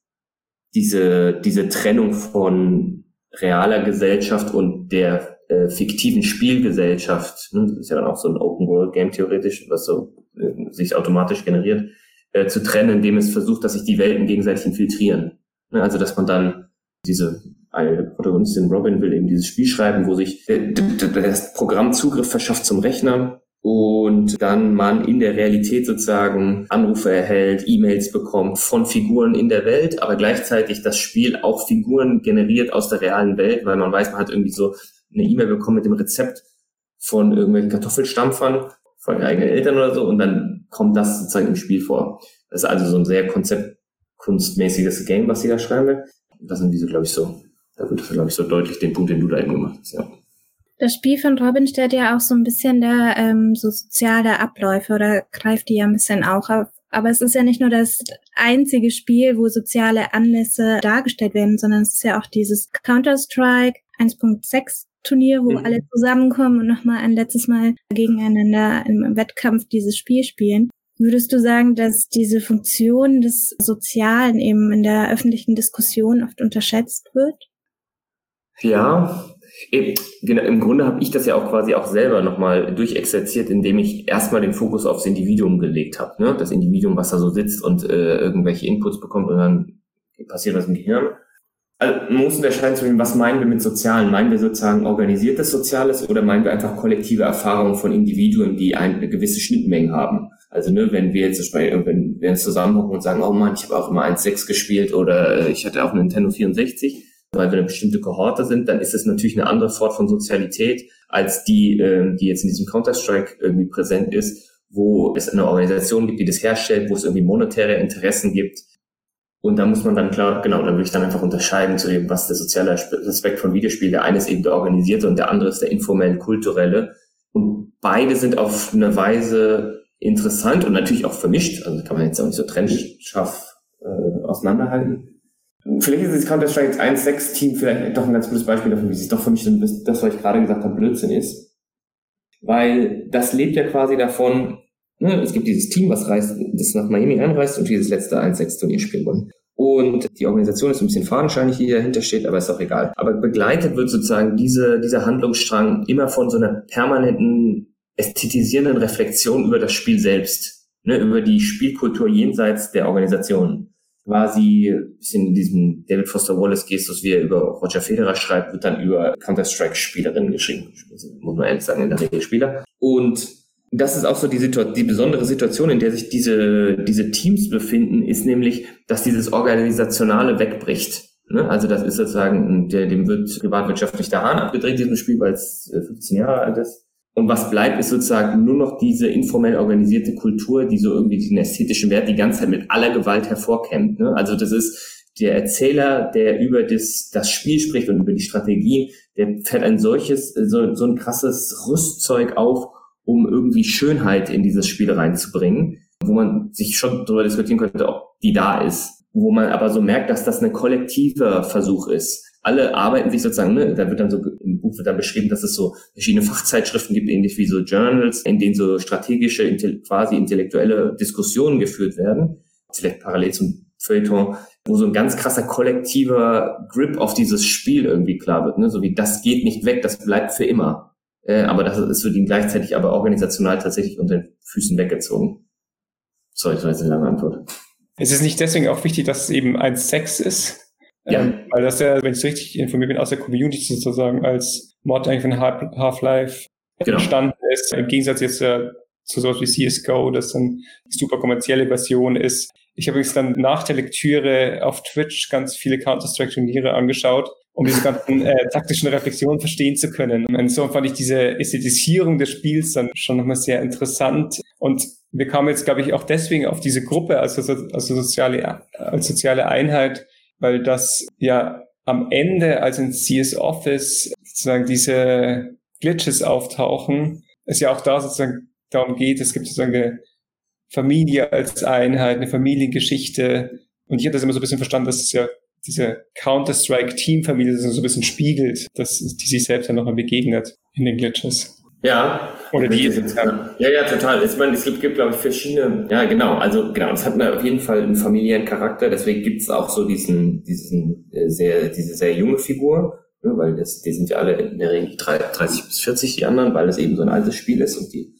diese, diese Trennung von realer Gesellschaft und der äh, fiktiven Spielgesellschaft, ne, das ist ja dann auch so ein Open-World-Game theoretisch, was so äh, sich automatisch generiert, äh, zu trennen, indem es versucht, dass sich die Welten gegenseitig infiltrieren. Ne, also dass man dann diese eine Protagonistin Robin will eben dieses Spiel schreiben, wo sich äh, das Programm Zugriff verschafft zum Rechner und dann man in der Realität sozusagen Anrufe erhält, E-Mails bekommt von Figuren in der Welt, aber gleichzeitig das Spiel auch Figuren generiert aus der realen Welt, weil man weiß, man hat irgendwie so eine E-Mail bekommen mit dem Rezept von irgendwelchen Kartoffelstampfern von eigenen Eltern oder so und dann kommt das sozusagen im Spiel vor. Das ist also so ein sehr konzeptkunstmäßiges Game, was sie da schreiben will. Das sind diese, glaube ich, so, da wird, glaube ich, so deutlich den Punkt, den du da eben gemacht hast, ja. Das Spiel von Robin stellt ja auch so ein bisschen da ähm, so soziale Abläufe oder greift die ja ein bisschen auch auf. Aber es ist ja nicht nur das einzige Spiel, wo soziale Anlässe dargestellt werden, sondern es ist ja auch dieses Counter-Strike 1.6 Turnier, wo mhm. alle zusammenkommen und nochmal ein letztes Mal gegeneinander im Wettkampf dieses Spiel spielen. Würdest du sagen, dass diese Funktion des Sozialen eben in der öffentlichen Diskussion oft unterschätzt wird? Ja, genau, im Grunde habe ich das ja auch quasi auch selber nochmal durchexerziert, indem ich erstmal den Fokus aufs Individuum gelegt habe. Ne? Das Individuum, was da so sitzt und äh, irgendwelche Inputs bekommt und dann passiert was im Gehirn. Also man muss unterscheiden zwischen, was meinen wir mit Sozialen? Meinen wir sozusagen organisiertes Soziales oder meinen wir einfach kollektive Erfahrungen von Individuen, die eine gewisse Schnittmenge haben? Also ne, wenn wir jetzt wenn wir uns zusammenhocken und sagen, oh Mann, ich habe auch immer 1.6 gespielt oder äh, ich hatte auch Nintendo 64, weil wir eine bestimmte Kohorte sind, dann ist es natürlich eine andere Form von Sozialität als die, äh, die jetzt in diesem Counter-Strike irgendwie präsent ist, wo es eine Organisation gibt, die das herstellt, wo es irgendwie monetäre Interessen gibt, und da muss man dann klar, genau, da würde ich dann einfach unterscheiden zu dem, was der soziale Aspekt von Videospiel. Der eine ist eben der organisierte und der andere ist der informell kulturelle. Und beide sind auf eine Weise interessant und natürlich auch vermischt. Also kann man jetzt auch nicht so trennscharf äh, auseinanderhalten. Vielleicht ist das Counter-Strike 1.6 Team vielleicht doch ein ganz gutes Beispiel dafür, wie es doch für mich das, was ich gerade gesagt habe, Blödsinn ist. Weil das lebt ja quasi davon, Ne, es gibt dieses Team, was reist, das nach Miami einreist und dieses letzte 1-6-Turnier spielen wollen. Und die Organisation ist ein bisschen fadenscheinig, die dahinter steht, aber ist auch egal. Aber begleitet wird sozusagen diese, dieser Handlungsstrang immer von so einer permanenten ästhetisierenden Reflexion über das Spiel selbst, ne, über die Spielkultur jenseits der Organisation. Quasi ein bisschen in diesem David Foster Wallace Gestus, wie er über Roger Federer schreibt, wird dann über Counter-Strike-Spielerinnen geschrieben. Muss man ehrlich sagen, in der Regel Spieler. Und das ist auch so die, Situation, die besondere Situation, in der sich diese, diese Teams befinden, ist nämlich, dass dieses Organisationale wegbricht. Ne? Also das ist sozusagen, der, dem wird privatwirtschaftlich der Hahn abgedreht, diesem Spiel, weil es 15 äh, Jahre alt ist. Und was bleibt, ist sozusagen nur noch diese informell organisierte Kultur, die so irgendwie den ästhetischen Wert die ganze Zeit mit aller Gewalt hervorkämmt. Ne? Also das ist der Erzähler, der über das, das Spiel spricht und über die Strategien, der fährt ein solches, so, so ein krasses Rüstzeug auf, um irgendwie Schönheit in dieses Spiel reinzubringen, wo man sich schon darüber diskutieren könnte, ob die da ist. Wo man aber so merkt, dass das ein kollektiver Versuch ist. Alle arbeiten sich sozusagen, ne, da wird dann so, im Buch wird dann beschrieben, dass es so verschiedene Fachzeitschriften gibt, ähnlich wie so Journals, in denen so strategische, quasi intellektuelle Diskussionen geführt werden. Vielleicht parallel zum Feuilleton, wo so ein ganz krasser kollektiver Grip auf dieses Spiel irgendwie klar wird, ne? so wie das geht nicht weg, das bleibt für immer. Äh, aber das ist für ihn gleichzeitig aber organisational tatsächlich unter den Füßen weggezogen. Sorry, das war jetzt eine lange Antwort. Es ist nicht deswegen auch wichtig, dass es eben ein Sex ist. Ja. Ähm, weil das ja, wenn ich richtig informiert bin, aus der Community sozusagen als Mod eigentlich von Half-Life genau. entstanden ist. Im Gegensatz jetzt äh, zu sowas wie CSGO, das dann die super kommerzielle Version ist. Ich habe übrigens dann nach der Lektüre auf Twitch ganz viele Counter-Strike-Turniere angeschaut, um diese ganzen äh, taktischen Reflexionen verstehen zu können. Und insofern fand ich diese Ästhetisierung des Spiels dann schon nochmal sehr interessant. Und wir kamen jetzt, glaube ich, auch deswegen auf diese Gruppe als, als, soziale, als soziale Einheit, weil das ja am Ende, als in CS Office sozusagen diese Glitches auftauchen, es ja auch da sozusagen darum geht, es gibt sozusagen eine Familie als Einheit, eine Familiengeschichte. Und ich habe das immer so ein bisschen verstanden, dass es ja diese Counter-Strike-Teamfamilie so ein bisschen spiegelt, dass die sich selbst ja nochmal begegnet in den Glitches. Ja. Oder die jetzt, ja, ja, total. Ich meine, es gibt, gibt glaube ich, verschiedene, ja, genau, also genau, es hat auf jeden Fall einen familiären Charakter, deswegen gibt es auch so diesen, diesen äh, sehr, diese sehr junge Figur, ne, weil das, die sind ja alle in der Regel 30 bis 40, die anderen, weil es eben so ein altes Spiel ist und die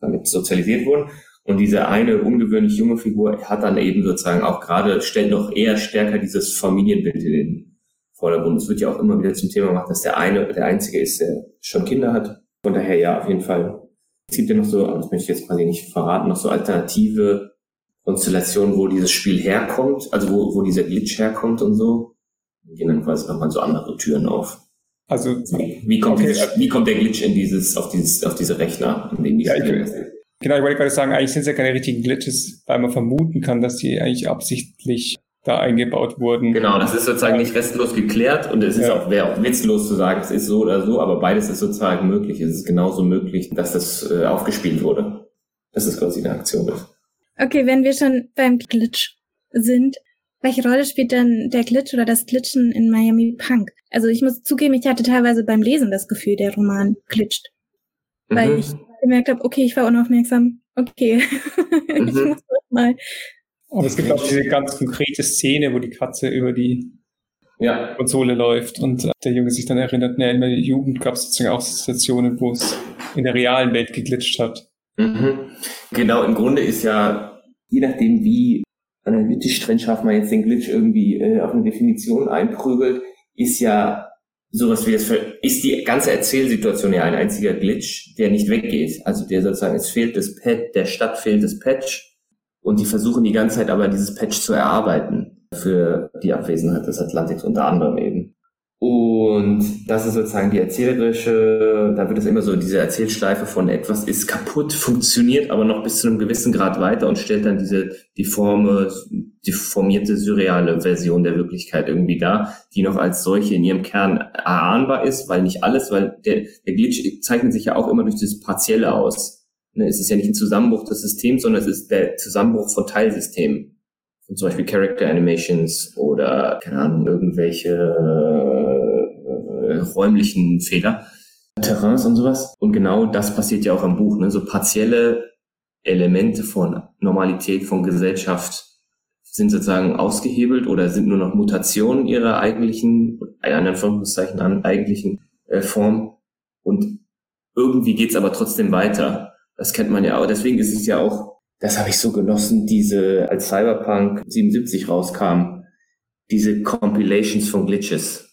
damit sozialisiert wurden. Und diese eine ungewöhnlich junge Figur hat dann eben sozusagen auch gerade, stellt noch eher stärker dieses Familienbild in den Vordergrund. Es wird ja auch immer wieder zum Thema gemacht, dass der eine, der einzige ist, der schon Kinder hat. Von daher ja, auf jeden Fall. Es gibt ja noch so, das möchte ich jetzt quasi nicht verraten, noch so alternative Konstellationen, wo dieses Spiel herkommt, also wo, wo dieser Glitch herkommt und so. Wir gehen dann quasi nochmal so andere Türen auf. Also wie kommt, okay. dieses, wie kommt der Glitch in dieses, auf dieses, auf diese Rechner, in die ja, ich, Genau, ich wollte gerade sagen, eigentlich sind es ja keine richtigen Glitches, weil man vermuten kann, dass die eigentlich absichtlich da eingebaut wurden. Genau, das ist sozusagen nicht restlos geklärt und es ist ja. auch, wäre auch witzlos zu sagen, es ist so oder so, aber beides ist sozusagen möglich. Es ist genauso möglich, dass das äh, aufgespielt wurde. Das ist quasi eine Aktion ist. Okay, wenn wir schon beim Glitch sind, welche Rolle spielt denn der Glitch oder das Glitchen in Miami Punk? Also ich muss zugeben, ich hatte teilweise beim Lesen das Gefühl, der Roman glitscht. Mhm. Weil ich gemerkt habe, okay, ich war unaufmerksam. Okay, mhm. ich muss mal. Aber es gibt auch diese ganz konkrete Szene, wo die Katze über die ja. Konsole läuft und der Junge sich dann erinnert, ne, in der Jugend gab es sozusagen auch Situationen, wo es in der realen Welt geglitscht hat. Mhm. Genau, im Grunde ist ja, je nachdem wie analytisch trennscharf man jetzt den Glitch irgendwie äh, auf eine Definition einprügelt, ist ja sowas wie das ist die ganze Erzählsituation ja ein einziger Glitch, der nicht weggeht. Also der sozusagen, es fehlt das Patch, der Stadt fehlt das Patch und die versuchen die ganze Zeit aber dieses Patch zu erarbeiten für die Abwesenheit des Atlantiks unter anderem eben. Und das ist sozusagen die erzählerische, da wird es immer so diese Erzählschleife von etwas ist kaputt, funktioniert aber noch bis zu einem gewissen Grad weiter und stellt dann diese deforme, deformierte, surreale Version der Wirklichkeit irgendwie dar, die noch als solche in ihrem Kern erahnbar ist, weil nicht alles, weil der, der Glitch zeichnet sich ja auch immer durch dieses Partielle aus. Ne, es ist ja nicht ein Zusammenbruch des Systems, sondern es ist der Zusammenbruch von Teilsystemen. Von zum Beispiel Character Animations oder, keine Ahnung, irgendwelche äh, räumlichen Fehler, Terrains und sowas. Und genau das passiert ja auch im Buch. Ne? So partielle Elemente von Normalität, von Gesellschaft sind sozusagen ausgehebelt oder sind nur noch Mutationen ihrer eigentlichen, in Anführungszeichen, an eigentlichen äh, Form. Und irgendwie geht's aber trotzdem weiter. Das kennt man ja auch. Deswegen ist es ja auch, das habe ich so genossen, diese, als Cyberpunk 77 rauskam, diese Compilations von Glitches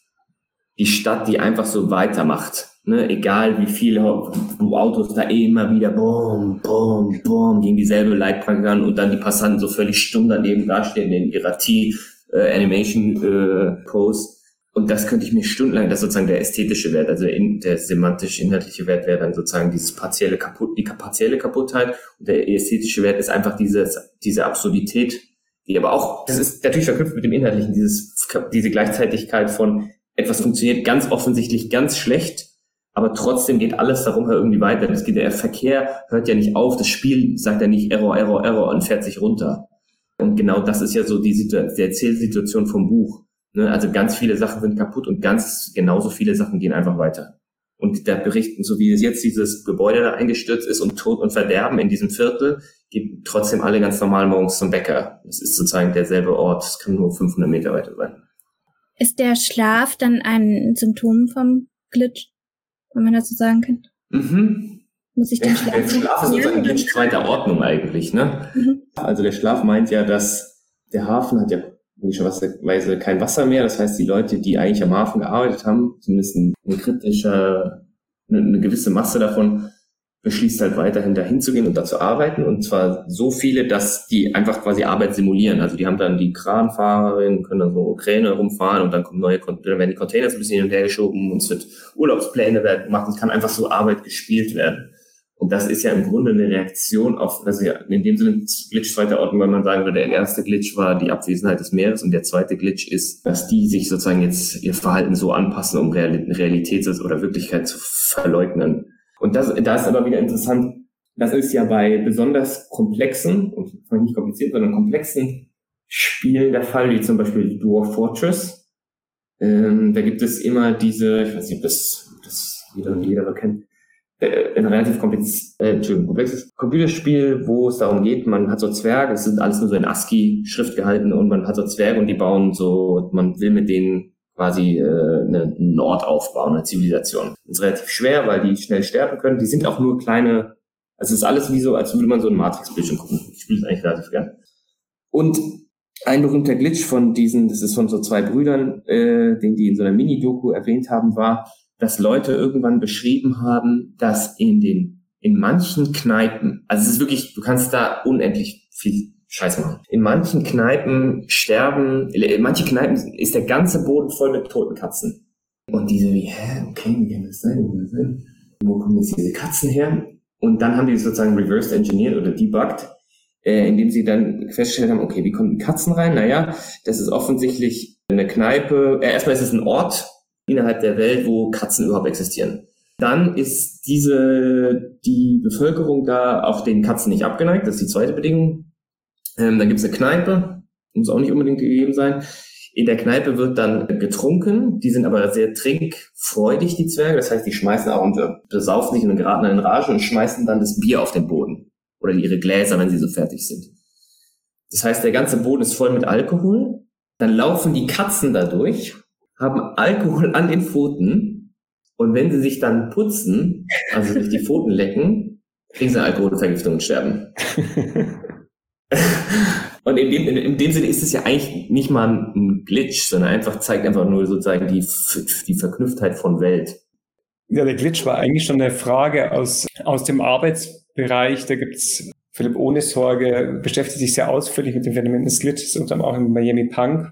die Stadt, die einfach so weitermacht. Ne? Egal wie viele Autos da immer wieder boom, boom, boom gegen dieselbe Leitplanke an und dann die Passanten so völlig stumm daneben dastehen in ihrer T-Animation-Pose. Und das könnte ich mir stundenlang, das ist sozusagen der ästhetische Wert, also in, der semantisch-inhaltliche Wert wäre dann sozusagen dieses partielle kaputt, die partielle Kaputtheit und der ästhetische Wert ist einfach diese, diese Absurdität, die aber auch, das ist natürlich verknüpft mit dem Inhaltlichen, dieses, diese Gleichzeitigkeit von etwas funktioniert ganz offensichtlich ganz schlecht, aber trotzdem geht alles darum irgendwie weiter. Das geht, der Verkehr hört ja nicht auf, das Spiel sagt ja nicht Error, Error, Error und fährt sich runter. Und genau das ist ja so die, Situation, die Erzählsituation vom Buch. Ne? Also ganz viele Sachen sind kaputt und ganz genauso viele Sachen gehen einfach weiter. Und da berichten, so wie es jetzt dieses Gebäude da eingestürzt ist und Tod und Verderben in diesem Viertel, gehen trotzdem alle ganz normal morgens zum Bäcker. Das ist sozusagen derselbe Ort. Es kann nur 500 Meter weiter sein. Ist der Schlaf dann ein Symptom vom Glitch, wenn man das so sagen kann? Mhm. Muss ich den Schlaf? Der Schlaf ist sozusagen Glitch zweiter Ordnung eigentlich, ne? Mhm. Also der Schlaf meint ja, dass der Hafen hat ja logischerweise kein Wasser mehr. Das heißt, die Leute, die eigentlich am Hafen gearbeitet haben, zumindest eine, eine gewisse Masse davon, beschließt halt weiterhin dahin zu gehen und da zu arbeiten. Und zwar so viele, dass die einfach quasi Arbeit simulieren. Also die haben dann die Kranfahrerin, können dann so Kräne rumfahren und dann kommen neue, dann werden die Container so ein bisschen hin und her geschoben und es wird Urlaubspläne werden gemacht. Es kann einfach so Arbeit gespielt werden. Und das ist ja im Grunde eine Reaktion auf, also ja, in dem Sinne Glitch zweiter Ordnung, weil man sagen würde, der erste Glitch war die Abwesenheit des Meeres und der zweite Glitch ist, dass die sich sozusagen jetzt ihr Verhalten so anpassen, um Realität oder Wirklichkeit zu verleugnen. Und das, da ist aber wieder interessant, das ist ja bei besonders komplexen, und nicht kompliziert, sondern komplexen Spielen der Fall, wie zum Beispiel Dwarf Fortress. Ähm, da gibt es immer diese, ich weiß nicht, ob das, das jeder und jeder kennt, äh, ein relativ komplex, äh, Entschuldigung, komplexes Computerspiel, wo es darum geht, man hat so Zwerge, es sind alles nur so in ASCII-Schrift gehalten und man hat so Zwerge und die bauen so, man will mit denen quasi äh, eine, einen Ort aufbauen, eine Zivilisation. Das ist relativ schwer, weil die schnell sterben können. Die sind auch nur kleine, also es ist alles wie so, als würde man so ein Matrix-Bildschirm gucken. Ich spiele es eigentlich relativ gern. Und ein berühmter Glitch von diesen, das ist von so zwei Brüdern, äh, den die in so einer Mini-Doku erwähnt haben, war, dass Leute irgendwann beschrieben haben, dass in den in manchen Kneipen, also es ist wirklich, du kannst da unendlich viel Scheiß machen. In manchen Kneipen sterben, in manche Kneipen ist der ganze Boden voll mit toten Katzen. Und diese wie, hä, okay, wie kann das sein? Wo kommen jetzt diese Katzen her? Und dann haben die sozusagen reversed engineered oder debugged, äh, indem sie dann festgestellt haben, okay, wie kommen die Katzen rein? Naja, das ist offensichtlich eine Kneipe, äh, erstmal ist es ein Ort innerhalb der Welt, wo Katzen überhaupt existieren. Dann ist diese, die Bevölkerung da auch den Katzen nicht abgeneigt, das ist die zweite Bedingung. Ähm, dann gibt es eine Kneipe, muss auch nicht unbedingt gegeben sein. In der Kneipe wird dann getrunken. Die sind aber sehr trinkfreudig, die Zwerge. Das heißt, die schmeißen auch und besaufen sich und geraten in Rage und schmeißen dann das Bier auf den Boden. Oder ihre Gläser, wenn sie so fertig sind. Das heißt, der ganze Boden ist voll mit Alkohol. Dann laufen die Katzen dadurch, haben Alkohol an den Pfoten. Und wenn sie sich dann putzen, also sich die Pfoten lecken, kriegen sie Alkoholvergiftung und sterben. Und in dem, in dem Sinne ist es ja eigentlich nicht mal ein Glitch, sondern einfach zeigt einfach nur sozusagen die, die Verknüpftheit von Welt. Ja, der Glitch war eigentlich schon eine Frage aus, aus dem Arbeitsbereich. Da gibt's Philipp Ohne Sorge, beschäftigt sich sehr ausführlich mit dem Phänomen des Glitches und dann auch im Miami Punk.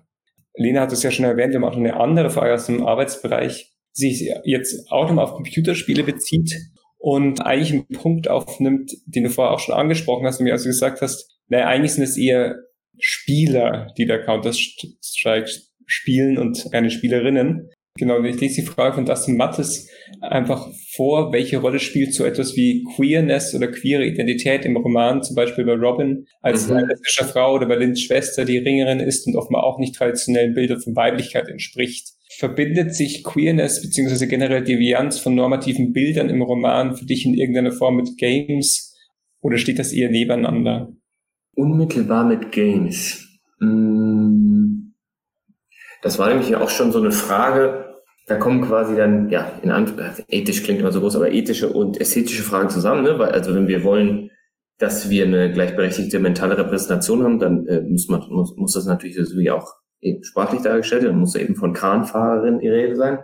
Lena hat es ja schon erwähnt, wir haben auch noch eine andere Frage aus dem Arbeitsbereich, die sich jetzt auch nochmal auf Computerspiele bezieht und eigentlich einen Punkt aufnimmt, den du vorher auch schon angesprochen hast und mir also gesagt hast, naja, eigentlich sind es eher Spieler, die da Counter-Strike spielen und keine Spielerinnen. Genau, ich lese die Frage von Dustin Mattes einfach vor, welche Rolle spielt so etwas wie Queerness oder queere Identität im Roman, zum Beispiel bei Robin als mhm. lesbische Frau oder bei Lynns Schwester, die Ringerin ist und offenbar auch nicht traditionellen Bildern von Weiblichkeit entspricht. Verbindet sich Queerness beziehungsweise generell Devianz von normativen Bildern im Roman für dich in irgendeiner Form mit Games oder steht das eher nebeneinander? Unmittelbar mit Games. Mm. Das war nämlich ja auch schon so eine Frage. Da kommen quasi dann, ja, in Anf ethisch klingt immer so groß, aber ethische und ästhetische Fragen zusammen, ne? Weil, also wenn wir wollen, dass wir eine gleichberechtigte mentale Repräsentation haben, dann äh, muss, man, muss, muss das natürlich irgendwie auch eben sprachlich dargestellt werden, muss eben von Kranfahrerin die Rede sein.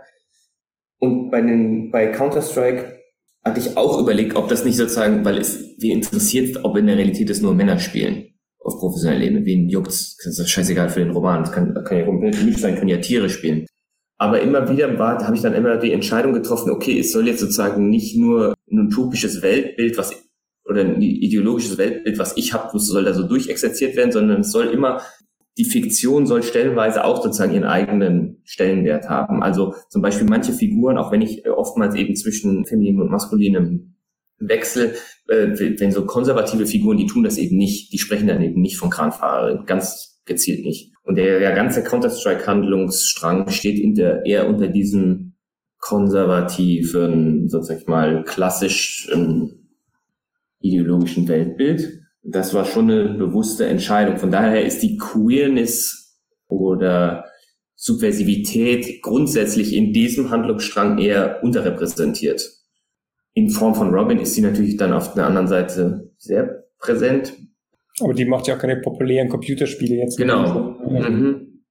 Und bei den, bei Counter-Strike hatte ich auch überlegt, ob das nicht sozusagen, weil es, wie interessiert, ob in der Realität es nur Männer spielen auf professioneller Ebene. Wen juckt's? Das ist scheißegal für den Roman. Das kann, kann ja nicht sein, können ja Tiere spielen. Aber immer wieder war, habe ich dann immer die Entscheidung getroffen, okay, es soll jetzt sozusagen nicht nur ein utopisches Weltbild, was oder ein ideologisches Weltbild, was ich habe, soll da so durchexerziert werden, sondern es soll immer die Fiktion soll stellenweise auch sozusagen ihren eigenen Stellenwert haben. Also zum Beispiel manche Figuren, auch wenn ich oftmals eben zwischen feminin und maskulinem wechsel, äh, wenn so konservative Figuren, die tun das eben nicht, die sprechen dann eben nicht von Kranfahrer, ganz gezielt nicht. Und der, der ganze Counter-Strike-Handlungsstrang steht in der, eher unter diesem konservativen, sozusagen mal klassisch ähm, ideologischen Weltbild das war schon eine bewusste Entscheidung. Von daher ist die Queerness oder Subversivität grundsätzlich in diesem Handlungsstrang eher unterrepräsentiert. In Form von Robin ist sie natürlich dann auf der anderen Seite sehr präsent. Aber die macht ja auch keine populären Computerspiele jetzt. Genau. Mhm.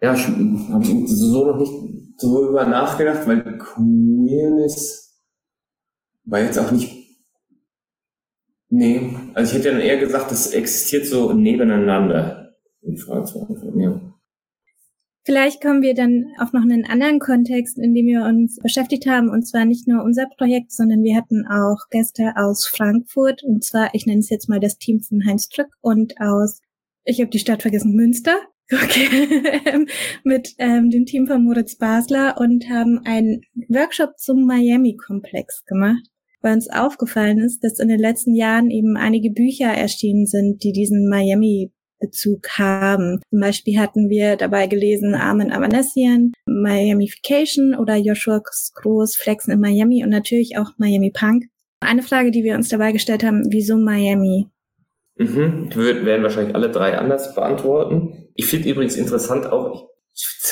Ja, ich habe so noch nicht so über nachgedacht, weil Queerness war jetzt auch nicht Nee, also ich hätte dann eher gesagt, das existiert so nebeneinander. Die Frage zu antworten, ja. Vielleicht kommen wir dann auf noch einen anderen Kontext, in dem wir uns beschäftigt haben, und zwar nicht nur unser Projekt, sondern wir hatten auch Gäste aus Frankfurt, und zwar, ich nenne es jetzt mal das Team von Heinz Drück und aus, ich habe die Stadt vergessen, Münster, okay, mit ähm, dem Team von Moritz Basler und haben einen Workshop zum Miami-Komplex gemacht weil uns aufgefallen ist, dass in den letzten Jahren eben einige Bücher erschienen sind, die diesen Miami Bezug haben. Zum Beispiel hatten wir dabei gelesen Armin Avanesian, Miamification oder Joshua Groß, Flexen in Miami und natürlich auch Miami Punk. Eine Frage, die wir uns dabei gestellt haben, wieso Miami? Mhm, wir werden wahrscheinlich alle drei anders beantworten. Ich finde übrigens interessant auch,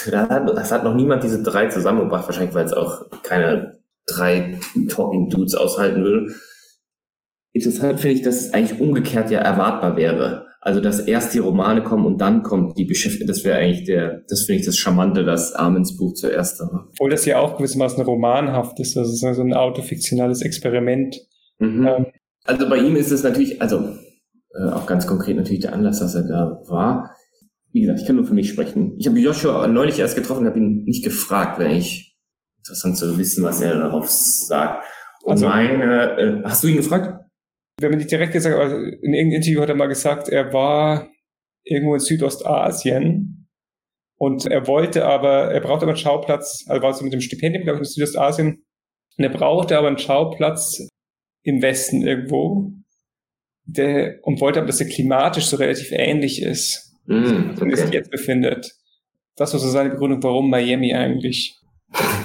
das hat noch niemand diese drei zusammengebracht, wahrscheinlich weil es auch keine drei Talking Dudes aushalten würde. Interessant finde ich, dass es eigentlich umgekehrt ja erwartbar wäre. Also, dass erst die Romane kommen und dann kommt die Beschäftigung. Das wäre eigentlich der, das finde ich das Charmante, dass Armins Buch zuerst war. Obwohl das ja auch gewissermaßen romanhaft ist. Das ist so ein autofiktionales Experiment. Mhm. Ähm. Also bei ihm ist es natürlich, also äh, auch ganz konkret natürlich der Anlass, dass er da war. Wie gesagt, ich kann nur für mich sprechen. Ich habe Joshua neulich erst getroffen, habe ihn nicht gefragt, wenn ich interessant zu wissen, was er darauf sagt. Und also, meine, äh, hast du ihn gefragt? Wenn man nicht direkt gesagt, also in irgendeinem Interview hat er mal gesagt, er war irgendwo in Südostasien und er wollte aber, er brauchte aber einen Schauplatz, also war so mit dem Stipendium, glaube ich, in Südostasien, und er brauchte aber einen Schauplatz im Westen irgendwo, der, und wollte aber, dass er klimatisch so relativ ähnlich ist, mm, okay. wie sich jetzt befindet. Das war so seine Begründung, warum Miami eigentlich.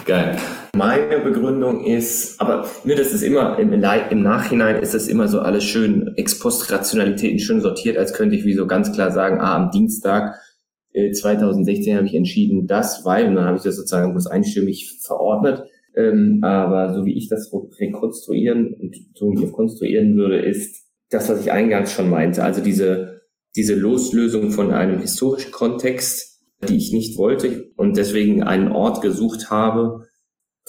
Geil. Meine Begründung ist, aber ne, das ist immer, im, im Nachhinein ist das immer so alles schön, ex post Rationalitäten schön sortiert, als könnte ich wie so ganz klar sagen, ah, am Dienstag äh, 2016 habe ich entschieden das, weil, und dann habe ich das sozusagen bloß einstimmig verordnet. Ähm, aber so wie ich das rekonstruieren und so konstruieren würde, ist das, was ich eingangs schon meinte. Also diese, diese Loslösung von einem historischen Kontext, die ich nicht wollte und deswegen einen Ort gesucht habe,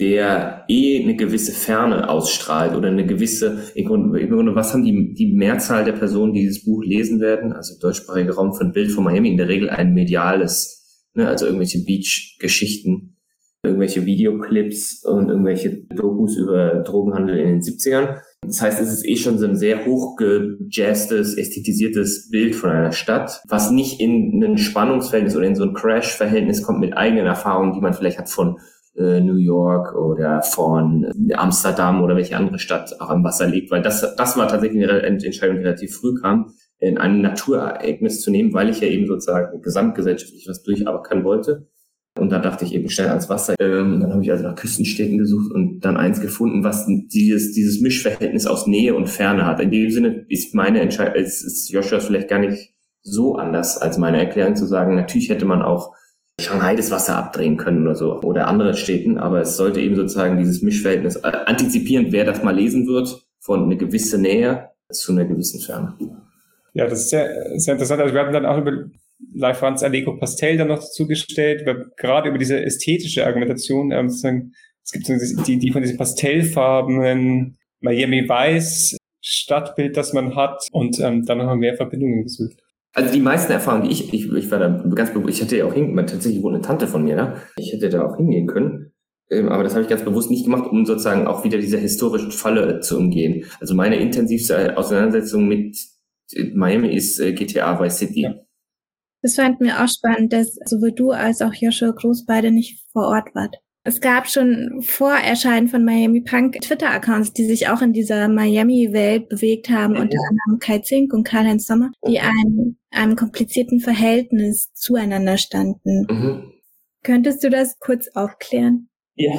der eh eine gewisse Ferne ausstrahlt oder eine gewisse, im Grunde, im Grunde was haben die, die Mehrzahl der Personen, die dieses Buch lesen werden, also deutschsprachiger Raum von Bild von Miami, in der Regel ein mediales, ne, also irgendwelche Beach-Geschichten, irgendwelche Videoclips und irgendwelche Dokus über Drogenhandel in den 70ern. Das heißt, es ist eh schon so ein sehr hochgejazztes, ästhetisiertes Bild von einer Stadt, was nicht in ein Spannungsverhältnis oder in so ein Crash-Verhältnis kommt mit eigenen Erfahrungen, die man vielleicht hat von äh, New York oder von Amsterdam oder welche andere Stadt auch am Wasser liegt, weil das, das war tatsächlich eine Entscheidung, die relativ früh kam, in ein Naturereignis zu nehmen, weil ich ja eben sozusagen gesamtgesellschaftlich was durcharbeiten wollte. Und da dachte ich eben schnell ans Wasser. Ähm, dann habe ich also nach Küstenstädten gesucht und dann eins gefunden, was dieses, dieses Mischverhältnis aus Nähe und Ferne hat. In dem Sinne ist meine Entscheidung, ist, ist Joshua vielleicht gar nicht so anders als meine Erklärung zu sagen, natürlich hätte man auch Shanghai das Wasser abdrehen können oder so oder andere Städten, aber es sollte eben sozusagen dieses Mischverhältnis äh, antizipieren, wer das mal lesen wird, von eine gewisse Nähe zu einer gewissen Ferne. Ja, das ist sehr, sehr interessant. Also wir haben dann auch über Live Franz Allegro Pastel dann noch dazu gestellt, gerade über diese ästhetische Argumentation, ähm, sozusagen, es gibt so die, die von diesen Pastellfarben, Miami Weiß, Stadtbild, das man hat und ähm, dann noch mehr Verbindungen gesucht. Also die meisten Erfahrungen, die ich, ich, ich war da ganz bewusst, ich hätte ja auch hingehen, tatsächlich wohl eine Tante von mir, ne? Ich hätte da auch hingehen können. Ähm, aber das habe ich ganz bewusst nicht gemacht, um sozusagen auch wieder diese historischen Falle zu umgehen. Also meine intensivste Auseinandersetzung mit Miami ist äh, GTA Vice City. Ja. Das fand mir auch spannend, dass sowohl du als auch Joshua Groß beide nicht vor Ort wart. Es gab schon vor Erscheinen von Miami Punk Twitter-Accounts, die sich auch in dieser Miami-Welt bewegt haben, ja. unter anderem Kai Zink und Karl-Heinz Sommer, die einem, einem komplizierten Verhältnis zueinander standen. Mhm. Könntest du das kurz aufklären? Ja,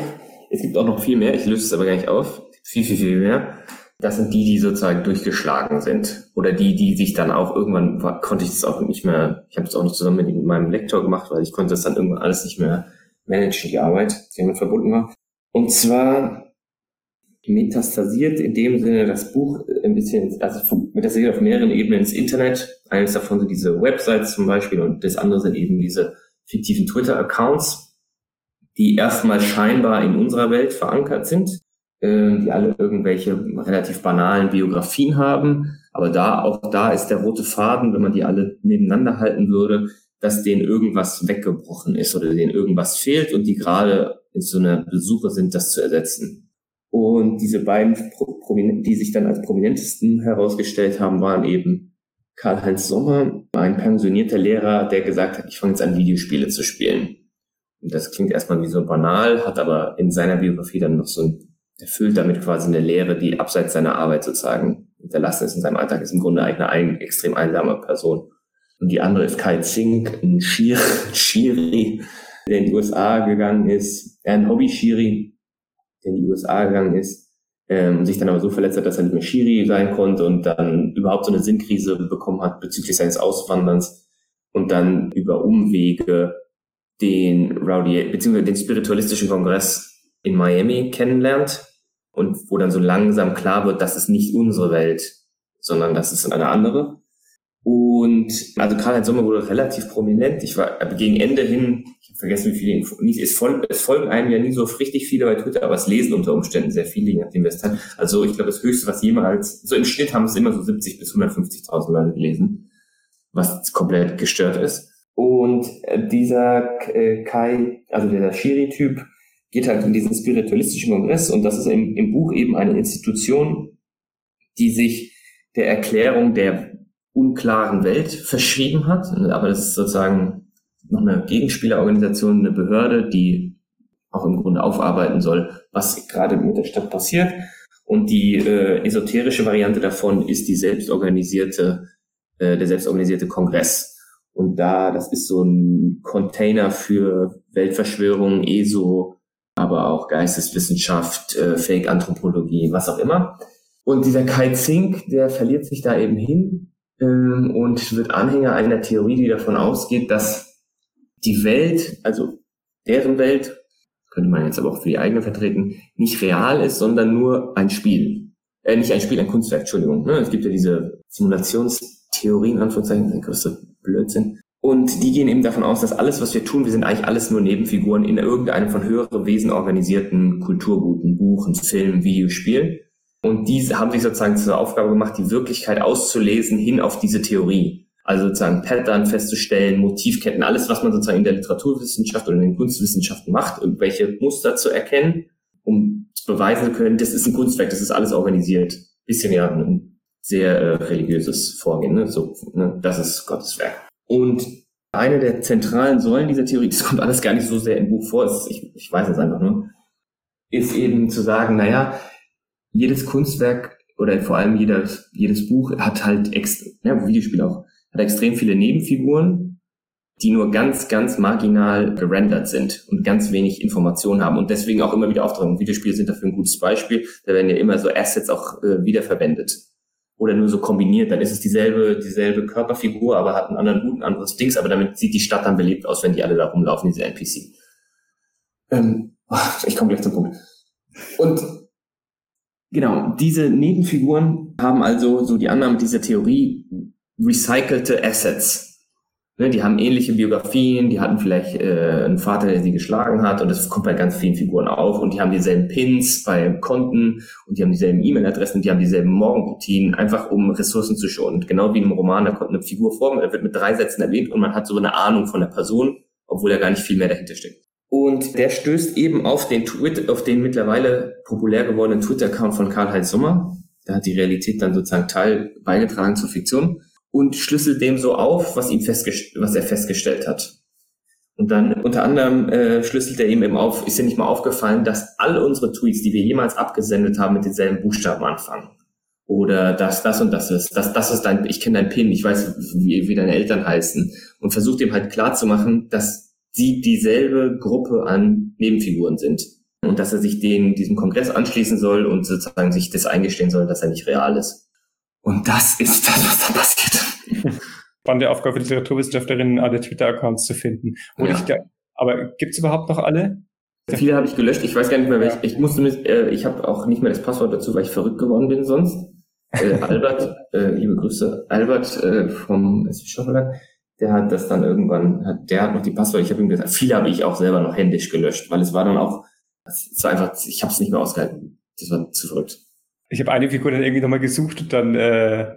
es gibt auch noch viel mehr, ich löse es aber gar nicht auf. Viel, viel, viel mehr. Das sind die, die sozusagen durchgeschlagen sind. Oder die, die sich dann auch irgendwann, konnte ich das auch nicht mehr, ich habe das auch noch zusammen mit meinem Lektor gemacht, weil ich konnte das dann irgendwann alles nicht mehr managen, die Arbeit, die damit verbunden war. Und zwar metastasiert in dem Sinne das Buch ein bisschen, also metastasiert auf mehreren Ebenen ins Internet. Eines davon sind diese Websites zum Beispiel und das andere sind eben diese fiktiven Twitter-Accounts, die erstmal scheinbar in unserer Welt verankert sind, äh, die alle irgendwelche relativ banalen Biografien haben Aber da, auch da ist der rote Faden, wenn man die alle nebeneinander halten würde, dass denen irgendwas weggebrochen ist oder denen irgendwas fehlt und die gerade in so einer Besuche sind, das zu ersetzen. Und diese beiden, die sich dann als prominentesten herausgestellt haben, waren eben Karl-Heinz Sommer, ein pensionierter Lehrer, der gesagt hat, ich fange jetzt an, Videospiele zu spielen. Und das klingt erstmal wie so banal, hat aber in seiner Biografie dann noch so ein, erfüllt damit quasi eine Lehre, die abseits seiner Arbeit sozusagen hinterlassen ist in seinem Alltag, ist im Grunde eine ein, extrem einsame Person. Und die andere ist Kai Zink, ein Schiri, der in die USA gegangen ist, ein Hobby-Schiri, in die USA gegangen ist, ähm, sich dann aber so verletzt hat, dass er nicht mehr Schiri sein konnte und dann überhaupt so eine Sinnkrise bekommen hat bezüglich seines Auswanderns und dann über Umwege den Rowdy, beziehungsweise den spiritualistischen Kongress in Miami kennenlernt und wo dann so langsam klar wird, das ist nicht unsere Welt, sondern das ist eine andere. Und also Karl-Heinz Sommer wurde relativ prominent. Ich war gegen Ende hin, ich habe vergessen, wie viele Info, es, folgen, es folgen einem ja nie so richtig viele bei Twitter, aber es lesen unter Umständen sehr viele, je nachdem wer es hat. Also ich glaube, das Höchste, was jemals, so im Schnitt haben es immer so 70 bis 150.000 Leute gelesen, was komplett gestört ist. Und äh, dieser äh, Kai, also der Shiri-Typ, geht halt in diesen spiritualistischen Kongress und das ist im, im Buch eben eine Institution, die sich der Erklärung der unklaren Welt verschrieben hat. Aber das ist sozusagen noch eine Gegenspielerorganisation, eine Behörde, die auch im Grunde aufarbeiten soll, was gerade mit der Stadt passiert. Und die äh, esoterische Variante davon ist die selbstorganisierte, äh, der selbstorganisierte Kongress. Und da, das ist so ein Container für Weltverschwörung, ESO, aber auch Geisteswissenschaft, äh, Fake-Anthropologie, was auch immer. Und dieser Kai Zink, der verliert sich da eben hin ähm, und wird Anhänger einer Theorie, die davon ausgeht, dass die Welt, also deren Welt, könnte man jetzt aber auch für die eigene vertreten, nicht real ist, sondern nur ein Spiel. Äh, nicht ein Spiel, ein Kunstwerk, Entschuldigung. Ne? Es gibt ja diese Simulationstheorien, Anführungszeichen, der größte Blödsinn. Und die gehen eben davon aus, dass alles, was wir tun, wir sind eigentlich alles nur Nebenfiguren in irgendeinem von höheren Wesen organisierten Kulturguten, Buchen, Film, Videospiel. Und diese haben sich sozusagen zur Aufgabe gemacht, die Wirklichkeit auszulesen hin auf diese Theorie. Also sozusagen Pattern festzustellen, Motivketten, alles, was man sozusagen in der Literaturwissenschaft oder in den Kunstwissenschaften macht, irgendwelche Muster zu erkennen, um beweisen zu können, das ist ein Kunstwerk, das ist alles organisiert. Bisschen ja ein sehr äh, religiöses Vorgehen, ne? so, ne? das ist Gottes Werk. Und eine der zentralen Säulen dieser Theorie, das kommt alles gar nicht so sehr im Buch vor, ist, ich, ich weiß es einfach nur, ist eben zu sagen, naja, jedes Kunstwerk oder vor allem jedes, jedes Buch hat halt, ex, ja, Videospiel auch, hat extrem viele Nebenfiguren, die nur ganz, ganz marginal gerendert sind und ganz wenig Informationen haben und deswegen auch immer wieder auftauchen. Videospiele sind dafür ein gutes Beispiel. Da werden ja immer so Assets auch äh, wiederverwendet oder nur so kombiniert, dann ist es dieselbe, dieselbe Körperfigur, aber hat einen anderen Hut, ein anderes Dings, aber damit sieht die Stadt dann belebt aus, wenn die alle da rumlaufen, diese NPC. Ähm, ich komme gleich zum Punkt. Und genau, diese Nebenfiguren haben also so die Annahme dieser Theorie recycelte Assets. Ne, die haben ähnliche Biografien, die hatten vielleicht äh, einen Vater, der sie geschlagen hat und das kommt bei ganz vielen Figuren auf und die haben dieselben Pins bei Konten und die haben dieselben E-Mail-Adressen und die haben dieselben Morgenroutinen, einfach um Ressourcen zu schonen. Und genau wie im Roman, da kommt eine Figur vor, er wird mit drei Sätzen erwähnt und man hat so eine Ahnung von der Person, obwohl da gar nicht viel mehr dahinter steckt. Und der stößt eben auf den Twitter, auf den mittlerweile populär gewordenen Twitter-Account von Karl-Heinz Sommer. Da hat die Realität dann sozusagen Teil beigetragen zur Fiktion und schlüsselt dem so auf, was ihm was er festgestellt hat. Und dann unter anderem äh, schlüsselt er ihm eben auf, ist dir nicht mal aufgefallen, dass alle unsere Tweets, die wir jemals abgesendet haben, mit denselben Buchstaben anfangen. Oder dass das und das ist, dass das ist dein, ich kenne dein PIN, ich weiß, wie, wie deine Eltern heißen. Und versucht ihm halt klar zu machen, dass sie dieselbe Gruppe an Nebenfiguren sind. Und dass er sich den, diesem Kongress anschließen soll und sozusagen sich das eingestehen soll, dass er nicht real ist. Und das ist das, was da passiert. Spannende Aufgabe für Literaturwissenschaftlerinnen, alle Twitter-Accounts zu finden. Ja. Ich, aber gibt's überhaupt noch alle? Viele habe ich gelöscht. Ich weiß gar nicht mehr, welche. Ich musste äh, ich habe auch nicht mehr das Passwort dazu, weil ich verrückt geworden bin sonst. Äh, Albert, äh, liebe Grüße, Albert äh, vom Verlag, der hat das dann irgendwann, hat, der hat noch die Passwörter. Ich habe ihm gesagt, viele habe ich auch selber noch händisch gelöscht, weil es war dann auch, es war einfach, ich habe es nicht mehr ausgehalten. Das war zu verrückt ich habe eine Figur dann irgendwie nochmal gesucht und dann äh,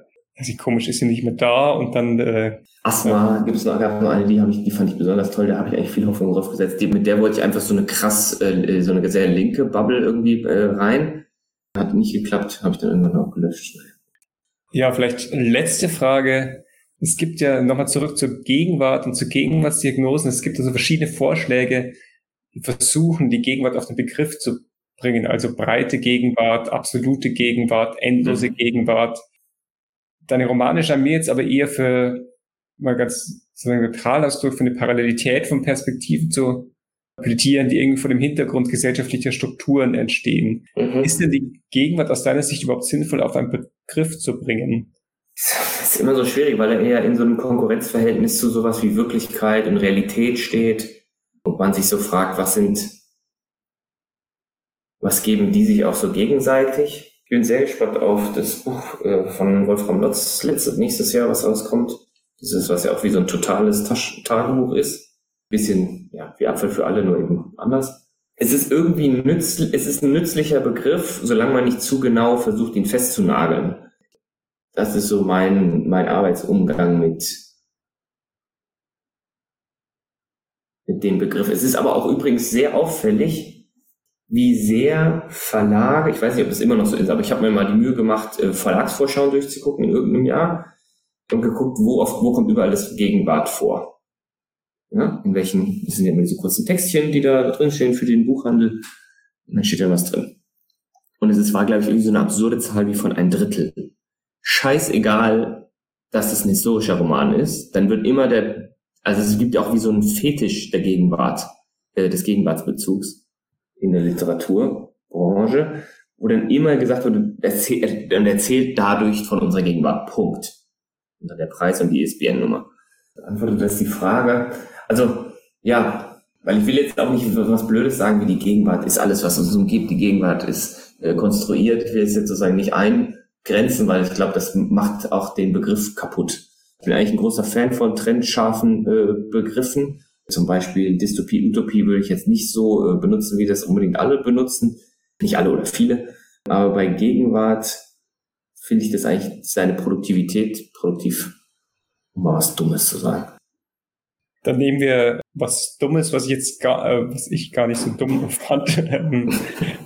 sie komisch ist sie nicht mehr da und dann äh, Asthma ja. gibt es noch, gab noch eine, die habe ich, die fand ich besonders toll, da habe ich eigentlich viel Hoffnung drauf gesetzt. Die, mit der wollte ich einfach so eine krass, äh, so eine sehr linke Bubble irgendwie äh, rein. Hat nicht geklappt, habe ich dann irgendwann auch gelöscht. Ja, vielleicht letzte Frage. Es gibt ja nochmal zurück zur Gegenwart und zu Gegenwartsdiagnosen. Es gibt also verschiedene Vorschläge, die versuchen, die Gegenwart auf den Begriff zu bringen. Also breite Gegenwart, absolute Gegenwart, endlose mhm. Gegenwart. Deine Romane scheinen mir jetzt aber eher für, mal ganz sozusagen neutral Ausdruck, für eine Parallelität von Perspektiven zu plädieren, die irgendwie vor dem Hintergrund gesellschaftlicher Strukturen entstehen. Mhm. Ist denn die Gegenwart aus deiner Sicht überhaupt sinnvoll auf einen Begriff zu bringen? Ist immer so schwierig, weil er eher in so einem Konkurrenzverhältnis zu sowas wie Wirklichkeit und Realität steht und man sich so fragt, was sind, was geben die sich auch so gegenseitig? Ich bin sehr gespannt auf das Buch äh, von Wolfram Lotz letztes, nächstes Jahr, was rauskommt. Das ist, was ja auch wie so ein totales Tasch Tagebuch ist bisschen ja, wie Apfel für alle, nur eben anders. Es ist irgendwie nützlich, es ist ein nützlicher Begriff, solange man nicht zu genau versucht, ihn festzunageln. Das ist so mein, mein Arbeitsumgang mit, mit dem Begriff. Es ist aber auch übrigens sehr auffällig, wie sehr Verlage, ich weiß nicht, ob es immer noch so ist, aber ich habe mir mal die Mühe gemacht, äh, Verlagsvorschauen durchzugucken in irgendeinem Jahr und geguckt, wo, auf, wo kommt überall das Gegenwart vor. Ja, in welchen, das sind ja immer diese kurzen Textchen, die da drin stehen für den Buchhandel. Und dann steht da was drin. Und es war, glaube ich, irgendwie so eine absurde Zahl wie von ein Drittel. Scheißegal, dass es ein historischer Roman ist, dann wird immer der, also es gibt ja auch wie so einen Fetisch der Gegenwart, äh, des Gegenwartsbezugs in der Literaturbranche, wo dann immer gesagt wurde, erzählt, dann erzählt dadurch von unserer Gegenwart. Punkt. Und dann der Preis und die ISBN-Nummer. Antwortet das die Frage, also, ja, weil ich will jetzt auch nicht was Blödes sagen, wie die Gegenwart ist alles, was uns umgibt. Die Gegenwart ist äh, konstruiert. Ich will es jetzt sozusagen nicht eingrenzen, weil ich glaube, das macht auch den Begriff kaputt. Ich bin eigentlich ein großer Fan von trennscharfen äh, Begriffen. Zum Beispiel Dystopie, Utopie würde ich jetzt nicht so äh, benutzen, wie das unbedingt alle benutzen. Nicht alle oder viele. Aber bei Gegenwart finde ich das eigentlich seine Produktivität produktiv, um mal was Dummes zu sagen. Dann nehmen wir was Dummes, was ich jetzt gar, äh, was ich gar nicht so dumm fand, ähm,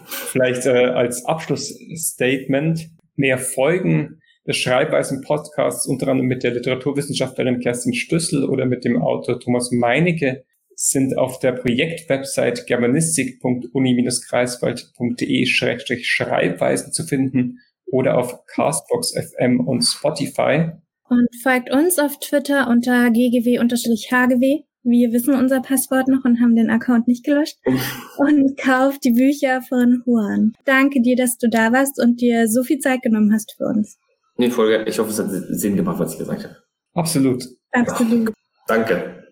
vielleicht äh, als Abschlussstatement mehr Folgen des Schreibweisen-Podcasts, unter anderem mit der Literaturwissenschaftlerin Kerstin Stüssel oder mit dem Autor Thomas Meinecke, sind auf der Projektwebsite germanistik.uni-greifswald.de-schreibweisen zu finden oder auf Castbox FM und Spotify. Und folgt uns auf Twitter unter ggw-hgw. Wir wissen unser Passwort noch und haben den Account nicht gelöscht. Und kauft die Bücher von Juan. Danke dir, dass du da warst und dir so viel Zeit genommen hast für uns. Nee, Folge, ich hoffe, es hat Sinn gemacht, was ich gesagt habe. Absolut. Absolut. Danke.